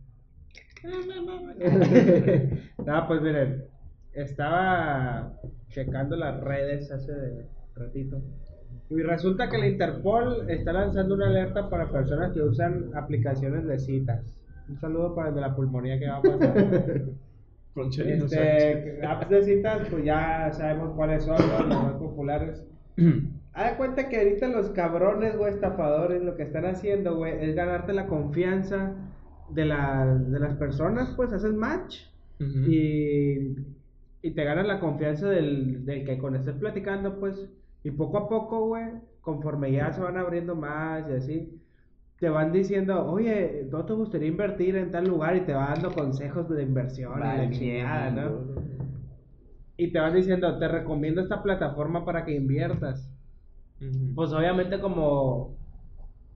no, pues miren, estaba checando las redes hace ratito. Y resulta que la Interpol está lanzando una alerta para personas que usan aplicaciones de citas. Un saludo para el de la pulmonía que va a pasar. Sánchez. este, apps de citas, pues ya sabemos cuáles son ¿no? los más populares. Haz de cuenta que ahorita los cabrones, güey, estafadores, lo que están haciendo, güey, es ganarte la confianza de, la- de las personas, pues haces match Ujú. y, y te ganas la confianza del, del que con estés platicando, pues, y poco a poco, güey, conforme ya se van abriendo más y así, te van diciendo, oye, ¿no te gustaría invertir en tal lugar? Y te va dando consejos de inversión y la Vale, chingada, ¿no? Y te van diciendo, te recomiendo esta plataforma para que inviertas. Pues obviamente como,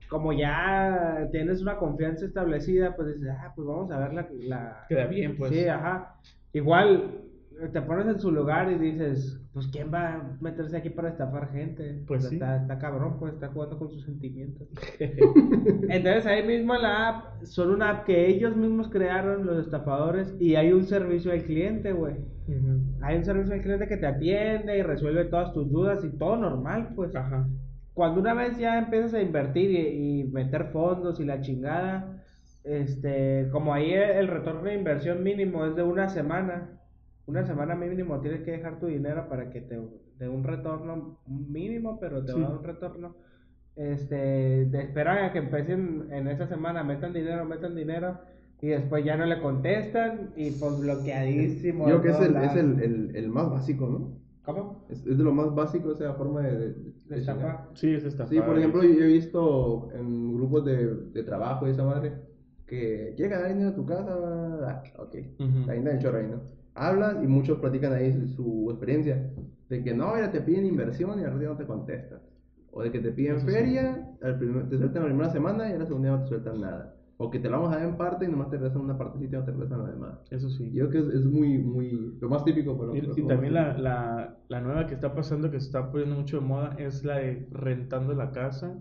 como ya tienes una confianza establecida, pues dices, ah, pues vamos a ver la... la... Queda bien, pues. Sí, ajá. Igual te pones en su lugar y dices, pues ¿quién va a meterse aquí para estafar gente? Pues O sea, sí. está, está cabrón, pues está jugando con sus sentimientos. Entonces ahí mismo la app, son una app que ellos mismos crearon, los estafadores, y hay un servicio al cliente, güey. Hay un servicio al cliente que te atiende y resuelve todas tus dudas y todo normal, pues. Ajá. Cuando una vez ya empiezas a invertir y, y meter fondos y la chingada, este, como ahí el retorno de inversión mínimo es de una semana, una semana mínimo tienes que dejar tu dinero para que te dé un retorno mínimo, pero te Sí. va a dar un retorno. Este, te esperan a que empiecen en esa semana, metan dinero, metan dinero, y después ya no le contestan, y pues bloqueadísimo. Yo creo que es el, es el, el, el más básico, ¿no? ¿Cómo? Es, es de lo más básico esa forma de, de, De de estafar. Sí, es esta Sí, por ejemplo, yo he visto en grupos de, de trabajo y esa madre que llega a dinero a tu casa, ah, ok, Ujú. ahí anda el chorro ahí, ¿no? Hablas y muchos platican ahí su, su experiencia de que no, mira, te piden inversión y al ratito no te contestan. O de que te piden Eso sí. feria, al primer- te sueltan la primera semana y a la segunda no te sueltan nada. O que te la vamos a dar en parte y nomás te regresan una partecita y no te regresan lo demás. Eso sí. Yo creo que es, es muy, muy, lo más típico. Pero, Y, y también la, la, la nueva que está pasando, que se está poniendo mucho de moda, es la de rentando la casa.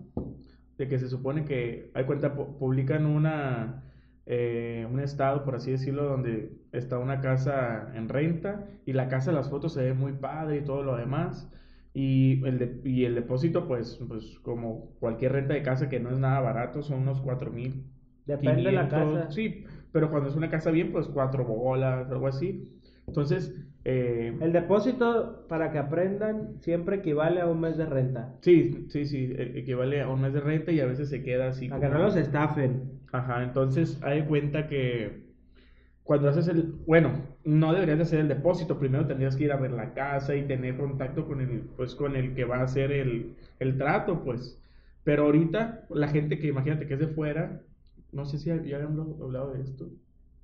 De que se supone que, hay cuenta, pu- publican una, eh, un estado, por así decirlo, donde está una casa en renta y la casa, las fotos se ve muy padre y todo lo demás. Y el, de- y el depósito, pues, pues, como cualquier renta de casa que no es nada barato, son unos cuatro mil Depende de la 500, casa. Sí, pero cuando es una casa bien, pues cuatro bolas, algo así. Entonces, eh, El depósito, para que aprendan, siempre equivale a un mes de renta. sí, sí, sí, e- equivale a un mes de renta y a veces se queda así. Para que no los estafen. Ajá, entonces hay cuenta que cuando haces el, bueno, no deberías de hacer el depósito, primero tendrías que ir a ver la casa y tener contacto con el, pues con el que va a hacer el, el trato, pues. Pero ahorita la gente que imagínate que es de fuera, no sé si ya habíamos hablado de esto.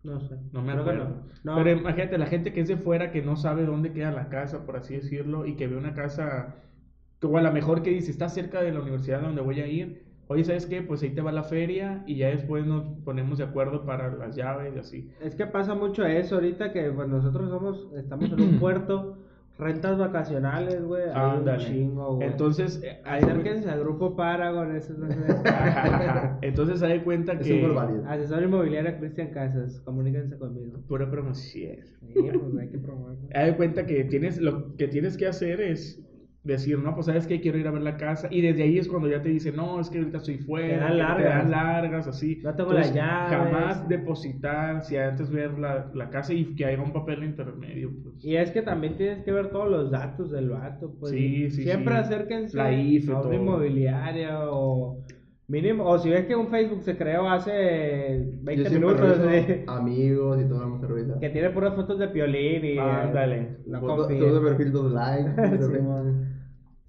No sé. No me acuerdo. no. Pero imagínate, la gente que es de fuera, que no sabe dónde queda la casa, por así decirlo, y que ve una casa, que o a lo mejor que dice, está cerca de la universidad donde voy a ir. Oye, ¿sabes qué? Pues ahí te va la feria y ya después nos ponemos de acuerdo para las llaves y así. Es que pasa mucho eso ahorita que pues, nosotros somos, estamos en un puerto, rentas vacacionales, güey. Ándale. chingo, güey. Entonces, eh, Acérquense al grupo Paragon, ese es entonces hay cuenta Es que... súper válido. Asesor inmobiliario Cristian Casas, comuníquense conmigo. Pura promoción. Sí, pues hay que promoverlo. Hay cuenta que tienes, lo que tienes que hacer es decir, no, pues sabes que quiero ir a ver la casa. Y desde ahí es cuando ya te dicen, no, es que ahorita estoy fuera. Te dan largas. Te dan largas, así. No tengo las llaves. Jamás depositar, si antes ver la, la casa y que haya un papel intermedio. Pues. Y es que también tienes que ver todos los datos del vato, pues. Sí, sí, Siempre sí. acérquense La IFE, a o mínimo, o si ves que un Facebook se creó hace Yo 20 siempre minutos, de- amigos y todo, vamos a revisar. que tiene puras fotos de piolín y Ándale. no Foto- confíen. Todo de perfil, dos likes.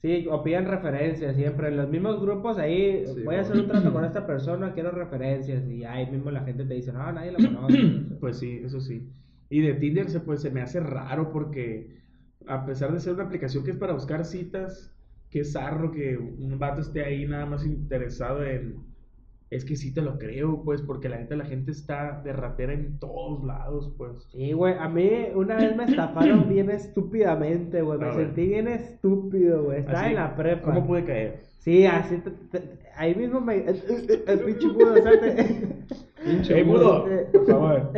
Sí, o pidan referencias siempre. En los mismos grupos ahí, Sí, voy a hacer un trato con esta persona, quiero referencias. Y ahí mismo la gente te dice, no, nadie lo conoce. Pues sí, eso sí. Y de Tinder se, pues, se me hace raro porque a pesar de ser una aplicación que es para buscar citas, qué zarro que un vato esté ahí nada más interesado en... Es que sí te lo creo, pues, porque la gente, la gente está de ratera en todos lados, pues. Sí, güey, a mí una vez me estafaron bien estúpidamente, güey. Me sentí bien estúpido, güey. Estaba Así, en la prepa. ¿Cómo pude caer? Sí, así. te- te- ahí mismo me. El, el- el pinche mudo, ¿sabes? Pinche Ey, mudo, por favor.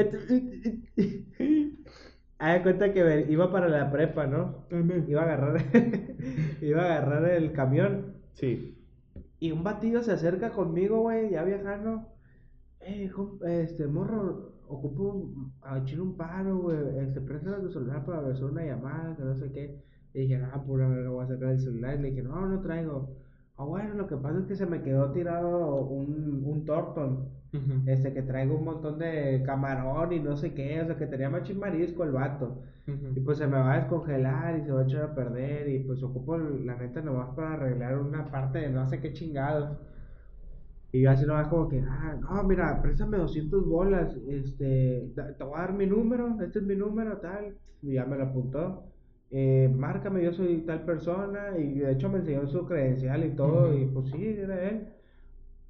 Haz de cuenta que iba para la prepa, ¿no? Iba a agarrar. iba a agarrar el camión. Sí. Y un batillo se acerca conmigo, güey, ya viajando. Eh, com- este, morro, ocupo un- a echar un paro, güey. Este, préstame tu celular para hacer una llamada, que no sé qué. Y dije, ah, pura verga, voy a sacar el celular. Y le dije, no, no traigo. Ah, bueno, lo que pasa es que se me quedó tirado un, un Torton. Ujú. Este, que traigo un montón de camarón y no sé qué. O sea, que tenía machín marisco el vato. Y pues se me va a descongelar y se va a echar a perder y pues ocupo la neta nomás para arreglar una parte de no sé qué chingados. Y yo así nomás como que, ah, no, mira, préstame 200 bolas, este, te voy a dar mi número, este es mi número, tal. Y ya me lo apuntó. Eh, márcame, yo soy tal persona y de hecho me enseñó su credencial y todo Ujú. y pues sí, era él.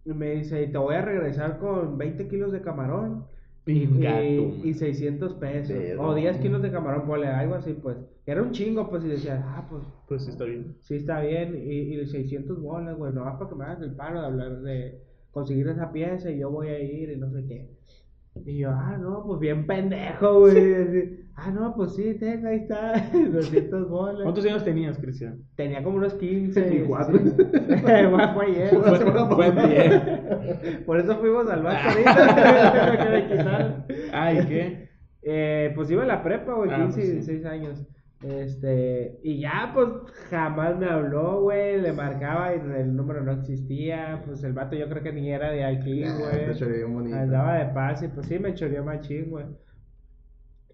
Y me dice, te voy a regresar con 20 kilos de camarón y, y, tu y 600 pesos. O 10 kilos de camarón, ponle algo así, pues. Era un chingo, pues, y decía, ah, pues, Pues sí, está bien. sí está bien. Y, y 600 bolas, güey, nomás para que me hagas el paro de hablar de conseguir esa pieza y yo voy a ir y no sé qué. Y yo, ah, no, pues bien pendejo, güey. así, ah, no, pues sí, tenga, ahí está, 200 bolas. ¿Cuántos años tenías, Cristian? Tenía como unos 15. 24. sí. Bueno, fue ayer. Fue, fue bien. Por eso fuimos al banco ahorita. quitaron. Ay, ¿qué? Eh, pues iba a la prepa, güey, Ah, 15 pues y sí. 16 años. Este, y ya, pues jamás me habló, güey. Le marcaba y el número no existía. Pues el vato yo creo que ni era de aquí, Ah, güey. bonito. Andaba de paz y pues sí, me choreó machín, güey.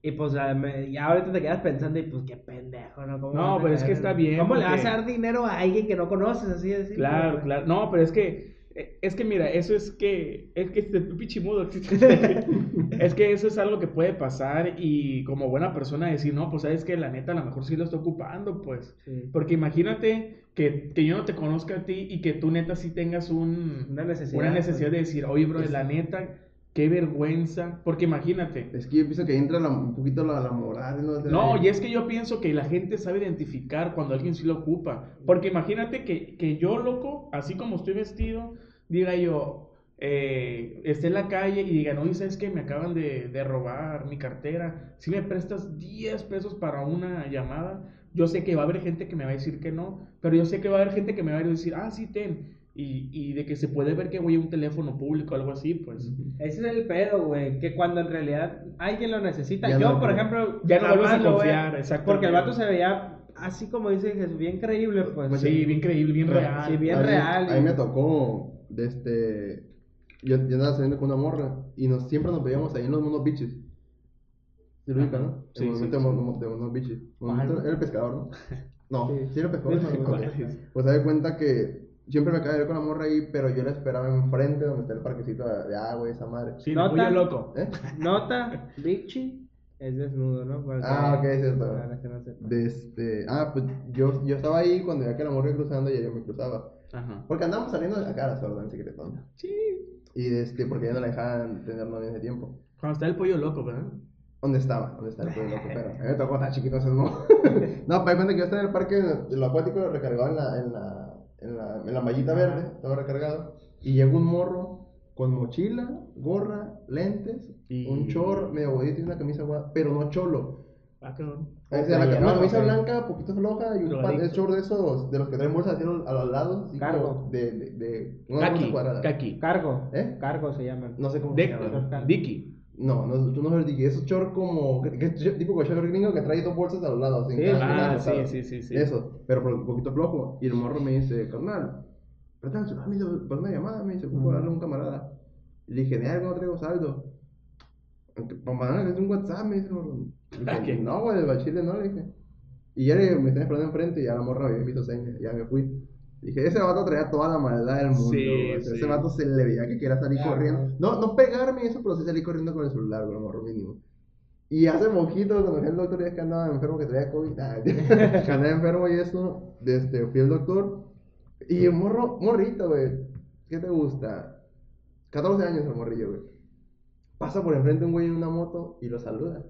Y pues ya ahorita te quedas pensando y pues qué pendejo, ¿no? ¿Cómo No, pero es que está bien, ¿Cómo le vas a dar dinero a alguien que no conoces así de Claro, claro. No, pero es que, eh, es que mira, eso es que, es que este pichimudo, es que eso es algo que puede pasar y como buena persona decir, no, pues sabes que la neta a lo mejor sí lo está ocupando, pues. Sí. Porque imagínate que, que yo no te conozca a ti y que tú neta sí tengas un, Una necesidad. una necesidad de pues. decir, oye, bro, la neta, qué vergüenza. Porque imagínate, Es que yo pienso que entra la- un poquito la, la moral, ¿no? No, y es que yo pienso que la gente sabe identificar cuando alguien sí lo ocupa. Porque imagínate que, que yo, loco, así como estoy vestido, diga yo, eh, esté en la calle y digan, oye, ¿sabes qué? Me acaban de, de robar mi cartera. Si me prestas 10 pesos para una llamada, yo sé que va a haber gente que me va a decir que no, pero yo sé que va a haber gente que me va a decir, ah, sí, ten. Y, y de que se puede ver que voy a un teléfono público o algo así, pues. Ese es el pedo, güey. Que cuando en realidad alguien lo necesita. Ya yo, no- por ejemplo, ya no vuelves a jamás lo voy confiar, exactamente. Porque el vato se veía así como dice Jesús, bien creíble, pues. Pues Sí, bien creíble, bien real. Sí, bien a mí, real. A mí me tocó, de este, yo, yo andaba saliendo con una morra y nos, siempre nos veíamos ahí en los monos biches. ¿Sí lo no? Sí, el sí, movimiento sí. de. Era el pescador, ¿no? No, Sí. sí, era el pescador. Pues se da cuenta que siempre me acabé de ver con la morra ahí, pero yo la esperaba enfrente donde está el parquecito de, de agua y esa madre. Sí, No de pollo tan- loco. ¿Eh? Nota, Vichy es desnudo, ¿no? Ah, ok, es cierto. no. De este, ah, pues yo, yo estaba ahí cuando ya que la morra iba cruzando y yo me cruzaba. Ajá. Porque andamos saliendo de la cara solo en secretón. Sí. Y de este, porque ya no la dejaban tener novia ese tiempo. Cuando está el pollo loco, ¿verdad? ¿Dónde estaba? ¿Dónde estaba el pollo loco? Pero a mí me tocó estar chiquito, entonces no. no, para cuenta que yo estaba en el parque, lo acuático, recargado en la, en la, en la, en la mallita verde, estaba recargado. Y llegó un morro con mochila, gorra, lentes, Y- un short medio bonito y una camisa guapa, pero no cholo. Ah, cabrón. O sea, la, playerón, una camisa blanca, poquito floja y un pan de short de esos, de los que traen bolsas así a los, lados, así Cargo. como de, de, de una bolsa Kaki. cuadrada. Kaki. Cargo. ¿Eh? Cargo se llaman. No sé cómo se De llama. Dicky. No, no, tú no ves Dickie, esos short como, que, que- tipo short gringo que trae dos bolsas a los lados. Sí, Ah, sí, sí, sí, sí. Eso, pero por un poquito flojo. Y el morro me dice, carnal, préstame el celular, me para una llamada, me dice, ocupo darle a un camarada. Y le dije, de algo no traigo saldo. Para mandarle un WhatsApp, me dice, el morro. Dije, Ah, ¿qué? no, güey, el bachile no, le dije. Y ya le, me estaba esperando enfrente y ya la morra me había visto señas, ya me fui. Dije, ese vato traía toda la maldad del mundo, Sí, güey. O sea, sí. Ese vato se le veía que quería salir Ya, corriendo. No, no pegarme eso, pero sí salir corriendo con el celular, güey, morro mínimo. Y hace poquito, cuando fui al doctor, ya que andaba enfermo, que traía COVID, ah, que andaba enfermo y eso, este, fui al doctor. Y un morro, morrito, güey. ¿Qué te gusta? 14 años el morrillo, güey. Pasa por enfrente un güey en una moto y lo saluda.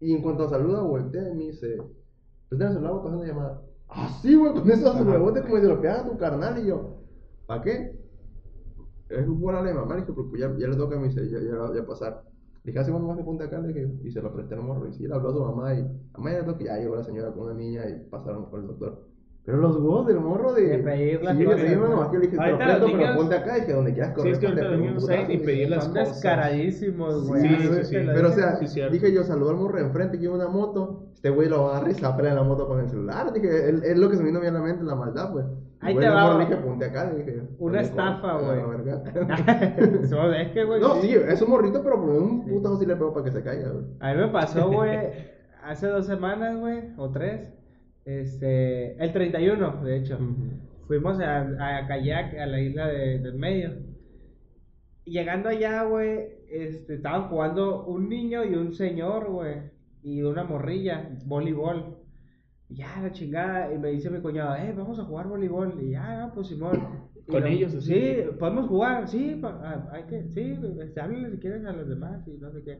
Y en cuanto saluda, voltea y me dice, pues déjame celular, pasando llamada. Ah, sí, güey, con esos huevotes como si lo pegara a tu carnal. Y yo, ¿para qué? Es un buen de mamá, le dije, porque ya, ya le toca, me dice, ya, ya, ya pasar. Le dije, hace cuánto más de punta acá, le dije, y se lo presté al morro. Y sí, le habló a su mamá y, mamá ya le toca, ya llegó la señora con una niña y pasaron con el doctor. Pero los huevos del morro de. De pedir las sí, cosas, pedirme ¿no? nomás que le dije, te lo los pero ponte acá y que donde quieras Sí, correr. es que ahorita y dije. pedir las Son cosas. descaradísimos, güey. Sí, sí, sí. Pero o sea, Sí, dije yo, saludó al morro enfrente que iba una moto. Este güey lo agarra y se apela en la moto con el celular. Dije, es, es lo que se me vino bien a la mente, la maldad, pues. Ahí te va, güey. dije, ponte acá, le dije. Una "Ponte estafa, güey. a la verga". So, es que, güey. No, sí, es un morrito, pero por un putazo sí le pego para que se caiga, güey. A mí me pasó, güey, hace dos semanas, güey, o tres. Este, el 31, de hecho. Fuimos a, a kayak a la isla de- del medio. Y llegando allá, güey, este, estaban jugando un niño y un señor, güey, y una morrilla, voleibol. Y ya, la chingada, y me dice mi cuñado, eh, vamos a jugar voleibol. Y ya, pues Simón. ¿Con lo- ellos, así? Sí, podemos jugar, sí, ah, hay que, sí, este, háblenle si quieren a los demás y no sé qué.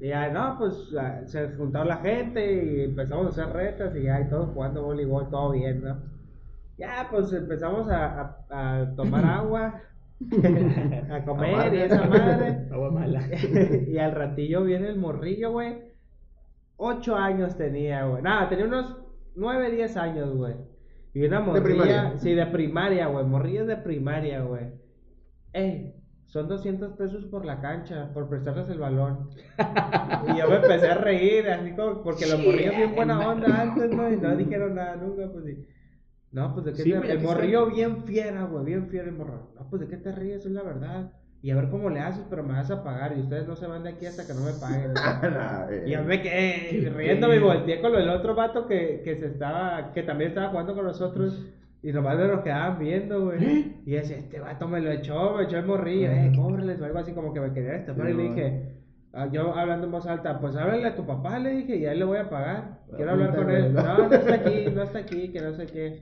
Y ya, no, pues se juntaron la gente y empezamos a hacer retas y ya, y todos jugando voleibol, todo bien, ¿no? Ya, pues empezamos a, a- a tomar agua, a comer y esa madre. Agua mala. y al ratillo viene el morrillo, güey. Ocho años tenía, güey. Nada, tenía unos nueve, diez años, güey. Y una morrilla. primaria. Sí, de primaria, güey. Morrillas de primaria, güey. Ey, son 200 pesos por la cancha, por prestarles el balón. y yo me empecé a reír, así como, porque los morrillos bien buena onda antes, ¿no? Y no dijeron nada nunca, pues sí. No, pues de qué Sí, te- El morrillo bien fiera, güey, bien fiera el morro. No, pues de qué te ríes, es la verdad. Y a ver cómo le haces, pero me vas a pagar. Y ustedes no se van de aquí hasta que no me paguen. Eh. Y yo me quedé riéndome y volteé con el otro vato que, que se estaba, que también estaba jugando con nosotros. Y nomás me nos quedaban viendo, güey. ¿Eh? Y decía, este vato me lo echó, me echó el morrillo, eh, cóbrales o algo así como que me quería estafar. Sí, y le dije, ah, yo hablando en voz alta, pues háblale a tu papá, le dije, y a él le voy a pagar. Quiero hablar con él. No, no está aquí, no está aquí, que no sé qué.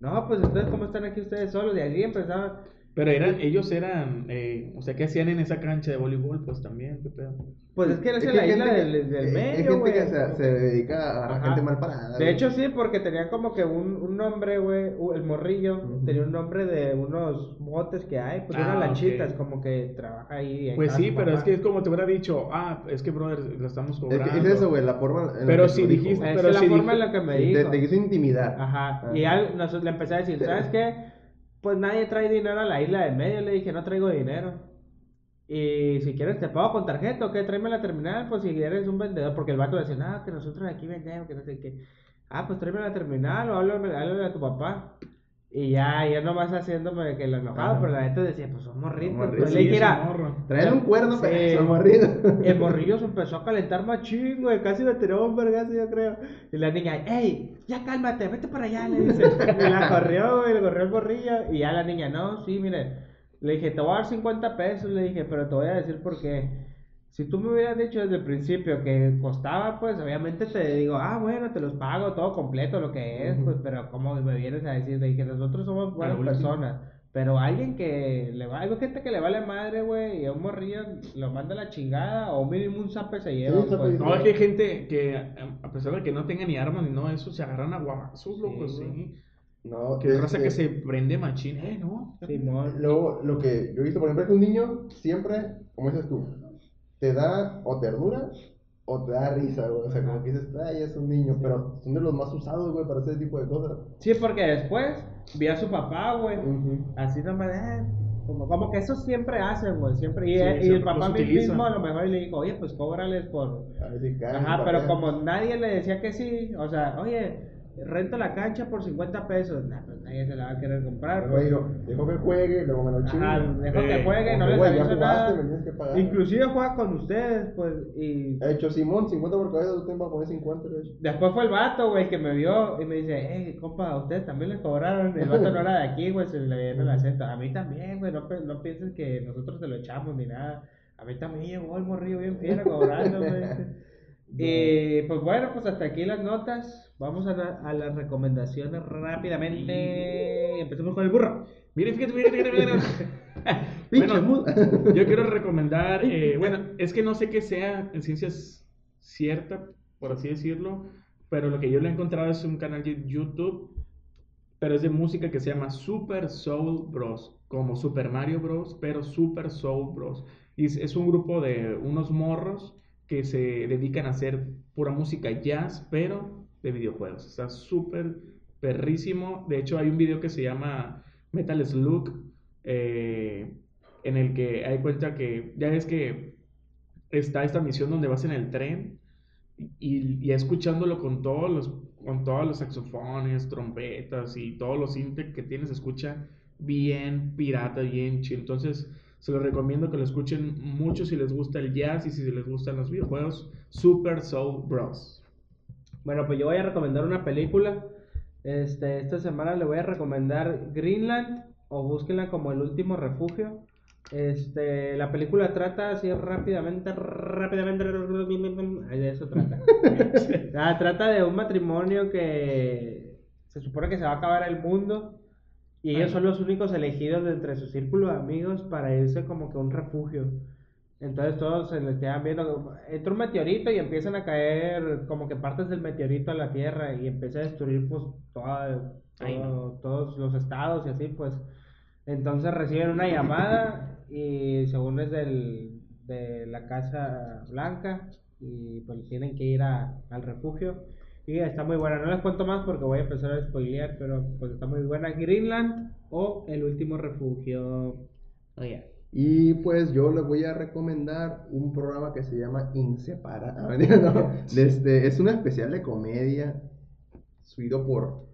No, pues entonces, ¿cómo están aquí ustedes solos? Y allí empezaban. Pero eran, ellos eran, eh, o sea, ¿qué hacían en esa cancha de voleibol? Pues también, qué pedo. Pues es que eres Es la isla gente del, eh, medio, gente güey. que se, se dedica a Ajá. gente mal parada. De hecho, sí, porque tenía como que un, un nombre, güey, el morrillo, Ujú. tenía un nombre de unos botes que hay, pues Ah, ok. lanchitas, como que trabaja ahí. Pues sí, pero es que es como te hubiera dicho, ah, es que, brother, lo estamos Es, cobrando. que es eso, güey, la forma. en la Pero que si dijo, dijiste- pero es la forma en la que me dijo. te, te quiso intimidar. Ajá. Ah. Y ya nos- le empecé a decir, ¿sabes qué? Pues nadie trae dinero a la isla del medio. Le dije, no traigo dinero. Y si quieres te pago con tarjeta o qué, tráeme la terminal, pues si eres un vendedor, porque el vato decía, no, que nosotros aquí vendemos, que no sé qué. Ah, pues tráeme la terminal o háblame, háblame a tu papá. Y ya, yo nomás haciéndome que lo enojado, Ajá. pero la neta decía, pues son morritos. Son Pues le Sí, ese "Mira, morro. Traen un cuerno, Sí. pero son morridos. el morrillo se empezó a calentar machín, güey. Casi me tiró un vergazo, yo creo. Y la niña, ey, ya cálmate, vete para allá, le dice. Y la corrió, güey, le corrió el morrillo. Y ya la niña, no, sí, mire. Le dije, te voy a dar 50 pesos, le dije, pero te voy a decir por qué. Si tú me hubieras dicho desde el principio que costaba, pues obviamente te digo, ah, bueno, te los pago todo completo, lo que es, pues, pero ¿cómo me vienes a decir? Le dije, nosotros somos buenas personas. Pero alguien que le va, hay gente que le vale madre, güey, y a un morrillo lo manda a la chingada, o mínimo un zape se lleva, Sí, pues. No, es que hay gente que, a pesar de que no tenga ni armas ni de eso, se agarran a guamazos, Sí, loco, sí. No, Que raza que se prende machín, eh, no. Simón. Luego, lo que yo he visto, por ejemplo, es que un niño siempre, como dices tú, te da o ternura o te da risa, güey. O sea, como que dices, ay, es un niño, pero son de los más usados, güey, para ese tipo de cosas. Sí, porque después vi a su papá, güey. Ujú. Así nomás, eh, como, como que eso siempre hacen, güey, siempre. Y, Sí, y el papá mismo a lo mejor le dijo, oye, pues cóbrales por... A ver si caen, Ajá, pero como nadie le decía que sí, o sea, oye, rento la cancha por 50 pesos, nah, pues nadie se la va a querer comprar. Pues. digo, dejo que juegue, luego me lo chingo. Dejó Eh, que juegue, no les aviso jugaste, nada. que pagar. Inclusive juega con ustedes, pues, y He hecho Simón, 50 por cabeza, usted va a poner 50, de hecho. después fue el vato, güey, que me vio y me dice, hey, compa, ¿a ustedes también les cobraron? El vato no era de aquí, güey, se le viene el acento. A mí también, güey, no, no piensen que nosotros se lo echamos ni nada. A mí también llegó el morrillo bien fiera cobrando, güey. Y pues bueno, pues hasta aquí las notas. Vamos a, la- a las recomendaciones rápidamente. Empecemos con el burro. Miren, fíjate, fíjate, fíjate. Pinche Bueno. Yo quiero recomendar, eh, bueno, es que no sé qué sea en ciencias cierta, por así decirlo, pero lo que yo le he encontrado es un canal de YouTube, pero es de música que se llama Super Soul Bros, como Super Mario Bros, pero Super Soul Bros. Y es, es un grupo de unos morros que se dedican a hacer pura música jazz, pero de videojuegos. Está súper perrísimo. De hecho, hay un video que se llama Metal Slug, eh, en el que hay cuenta que ya ves que está esta misión donde vas en el tren y, y escuchándolo con todos los con todos los saxofones, trompetas y todos los synth que tienes, escucha bien pirata, bien chido. Entonces, se los recomiendo que lo escuchen mucho si les gusta el jazz y si les gustan los videojuegos. Super Soul Bros. Bueno, pues yo voy a recomendar una película. Este, esta semana le voy a recomendar Greenland o búsquenla como el último refugio. Este, la película trata así rápidamente, rápidamente, de eso trata. Ah, trata de un matrimonio que se supone que se va a acabar el mundo y ellos son los únicos elegidos de entre su círculo de amigos para irse como que a un refugio. Entonces todos se les quedan viendo, entra un meteorito y empiezan a caer como que partes del meteorito a la Tierra y empieza a destruir pues toda- todo- todos los estados y así pues. Entonces reciben una llamada y según es del, de la Casa Blanca y pues tienen que ir a- al refugio. Y está muy buena, no les cuento más porque voy a empezar a spoilear, pero pues está muy buena. Greenland o El Último Refugio. Oye. Y pues yo les voy a recomendar un programa que se llama Inseparable. No, este, es un especial de comedia subido por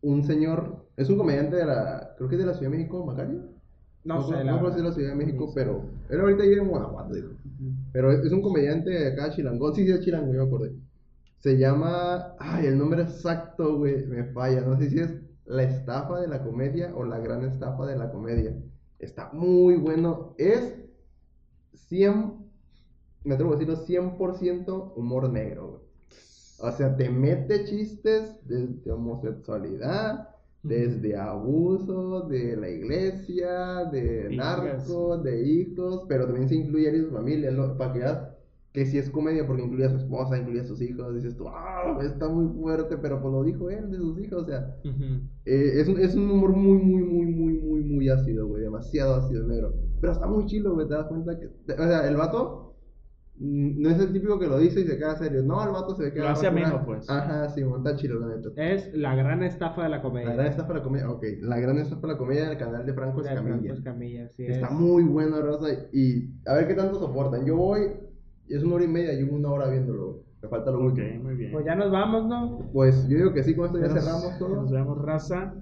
un señor, es un comediante de la, creo que es de la Ciudad de México, Macario. No, sé, no, la no sé de la Ciudad de México, sé. pero él ahorita vive en Guanajuato, dijo. Pero es, es un comediante de acá, chilangón. Sí, sí, es chilango, yo me acordé. Se llama. Ay, el nombre exacto, güey, me falla. No sé si es La estafa de la comedia o La gran estafa de la comedia. Está muy bueno. Es 100. Me atrevo a decirlo, 100% humor negro, güey. O sea, te mete chistes desde homosexualidad, desde abuso de la iglesia, de narcos, de hijos, pero también se incluye a su familia, ¿no? para que veas que sí es comedia porque incluye a su esposa, incluye a sus hijos, dices tú, ah, está muy fuerte, pero pues lo dijo él de sus hijos, o sea, eh, es, un, es un humor muy, muy, muy, muy, muy, muy ácido, güey, demasiado ácido negro, pero está muy chilo, güey, te das cuenta que, o sea, el vato mm, no es el típico que lo dice y se queda serio, no, el vato se ve que Lo hace ameno, pues. Ajá, sí, está chilo, la neta. Es La Gran Estafa de la Comedia. La gran estafa de la comedia, ok. La gran estafa de la comedia del canal de Franco De Franco Escamilla. Escamilla, sí Está es. muy bueno, Rosa. Y a ver qué tanto soportan. Yo voy, es una hora y media, llevo una hora viéndolo. Me falta lo Ok, último. muy bien. Pues ya nos vamos, ¿no? Pues yo digo que sí, con esto ya Nos- cerramos todo. Nos vemos, raza.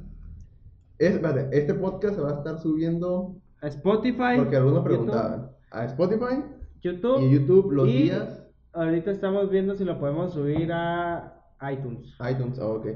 Es, espérate, este podcast se va a estar subiendo, A Spotify. porque algunos YouTube, preguntaban, a Spotify YouTube. y YouTube los y días. Ahorita estamos viendo si lo podemos subir a iTunes. iTunes, ah, ok.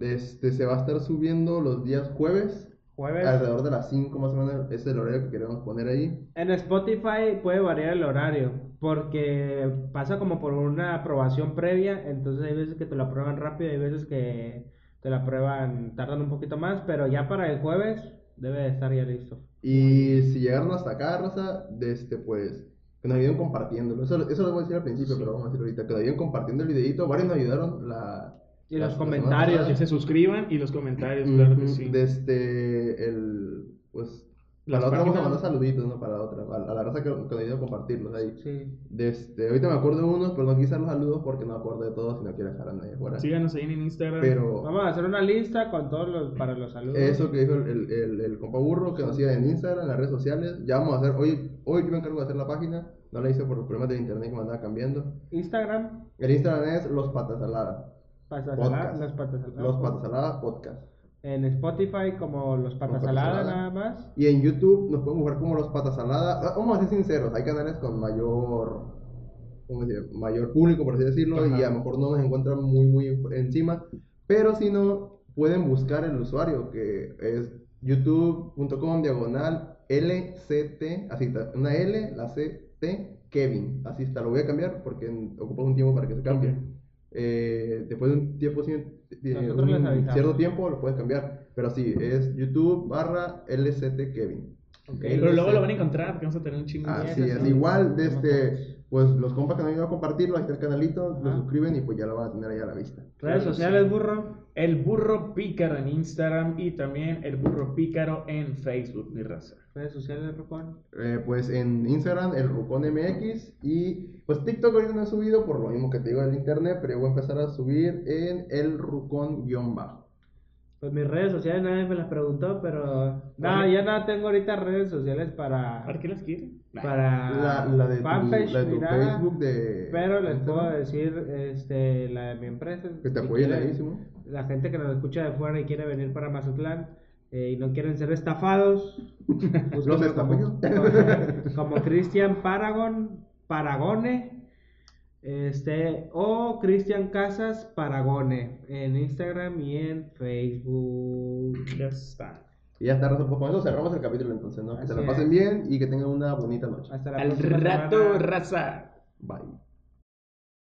Este, se va a estar subiendo los días jueves, Jueves. alrededor de las 5 más o menos, es el horario que queremos poner ahí. En Spotify puede variar el horario porque pasa como por una aprobación previa, entonces hay veces que te lo aprueban rápido, hay veces que te lo aprueban, tardan un poquito más, pero ya para el jueves debe de estar ya listo. Y si llegaron hasta acá, Rosa, de este, pues, que nos ayuden compartiéndolo. Eso, eso lo voy a decir al principio, pero vamos a decirlo ahorita. Que nos ayuden compartiendo el videito. Varios nos ayudaron. La, Y la- los la comentarios, Que se suscriban y los comentarios, claro que sí. Desde el, pues, Para la otra vamos a mandar saluditos, ¿no? Para la otra. A, a la raza que, que nos ayuda a compartirlos ahí. Sí. Desde, ahorita me acuerdo de unos, pero no quise dar los saludos porque no me acuerdo de todos y no quiero dejar a nadie fuera. Síganos ahí en Instagram. Pero Vamos a hacer una lista con todos los para los saludos. eso que dijo el, el, el, el compa burro, que nos sigan en Instagram, en las redes sociales. Ya vamos a hacer, hoy, hoy yo me encargo de hacer la página. No la hice por los problemas del internet que me andaba cambiando. Instagram, El Instagram es Los Patas Saladas. patas saladas, los patas saladas. Los Patas Saladas Podcast. En Spotify como los patas Saladas. nada más. Y en YouTube nos pueden buscar como Los Patas Saladas. Ah, Vamos a ser sinceros, hay canales con mayor, ¿cómo decir? mayor público, por así decirlo, Ajá. y a lo mejor no nos encuentran muy, muy encima. Pero si no, pueden buscar el usuario que es youtube.com diagonal LCT, así está, una L, la C, LST Kevin. Así está, lo voy a cambiar porque ocupa un tiempo para que se cambie. Eh, después de un tiempo, sin- Nosotros un les avisamos. cierto tiempo lo puedes cambiar. Pero sí, es YouTube barra LST Kevin. Ok. Pero luego lo van a encontrar porque vamos a tener un chingo de Así sí, es, sí. igual, Sí, este, pues los compas que no han ido a compartirlo, ahí está el canalito, lo suscriben y pues ya lo van a tener ahí a la vista. Redes sociales, burro. El burro pícaro en Instagram y también el burro pícaro en Facebook, mi raza. Redes sociales, Rocón. Eh, pues en Instagram, el Rucón MX y pues TikTok ahorita no he subido por lo mismo que te digo del internet, pero yo voy a empezar a subir en el Rucón-bajo. Pues mis redes sociales nadie me las preguntó, pero. Nada, ya nada tengo ahorita redes sociales para. ¿Para qué las quieren? Para. La, la de tu, fanpage, la de tu ni nada, Facebook de... Pero les Instagram, puedo decir este, la de mi empresa. Que te apoyen quieren- ahí, Simón. La gente que nos escucha de fuera y quiere venir para Mazatlán eh, y no quieren ser estafados. búsquenlo Los estafo como, yo. como Cristian Paragon, Paragone. Este, o Cristian Casas Paragone en Instagram y en Facebook. Ya está. Y ya está, Raza, pues con eso cerramos el capítulo entonces, ¿no? Que se la pasen es. bien y que tengan una bonita noche. Hasta la Al próxima rato, semana. raza. Bye.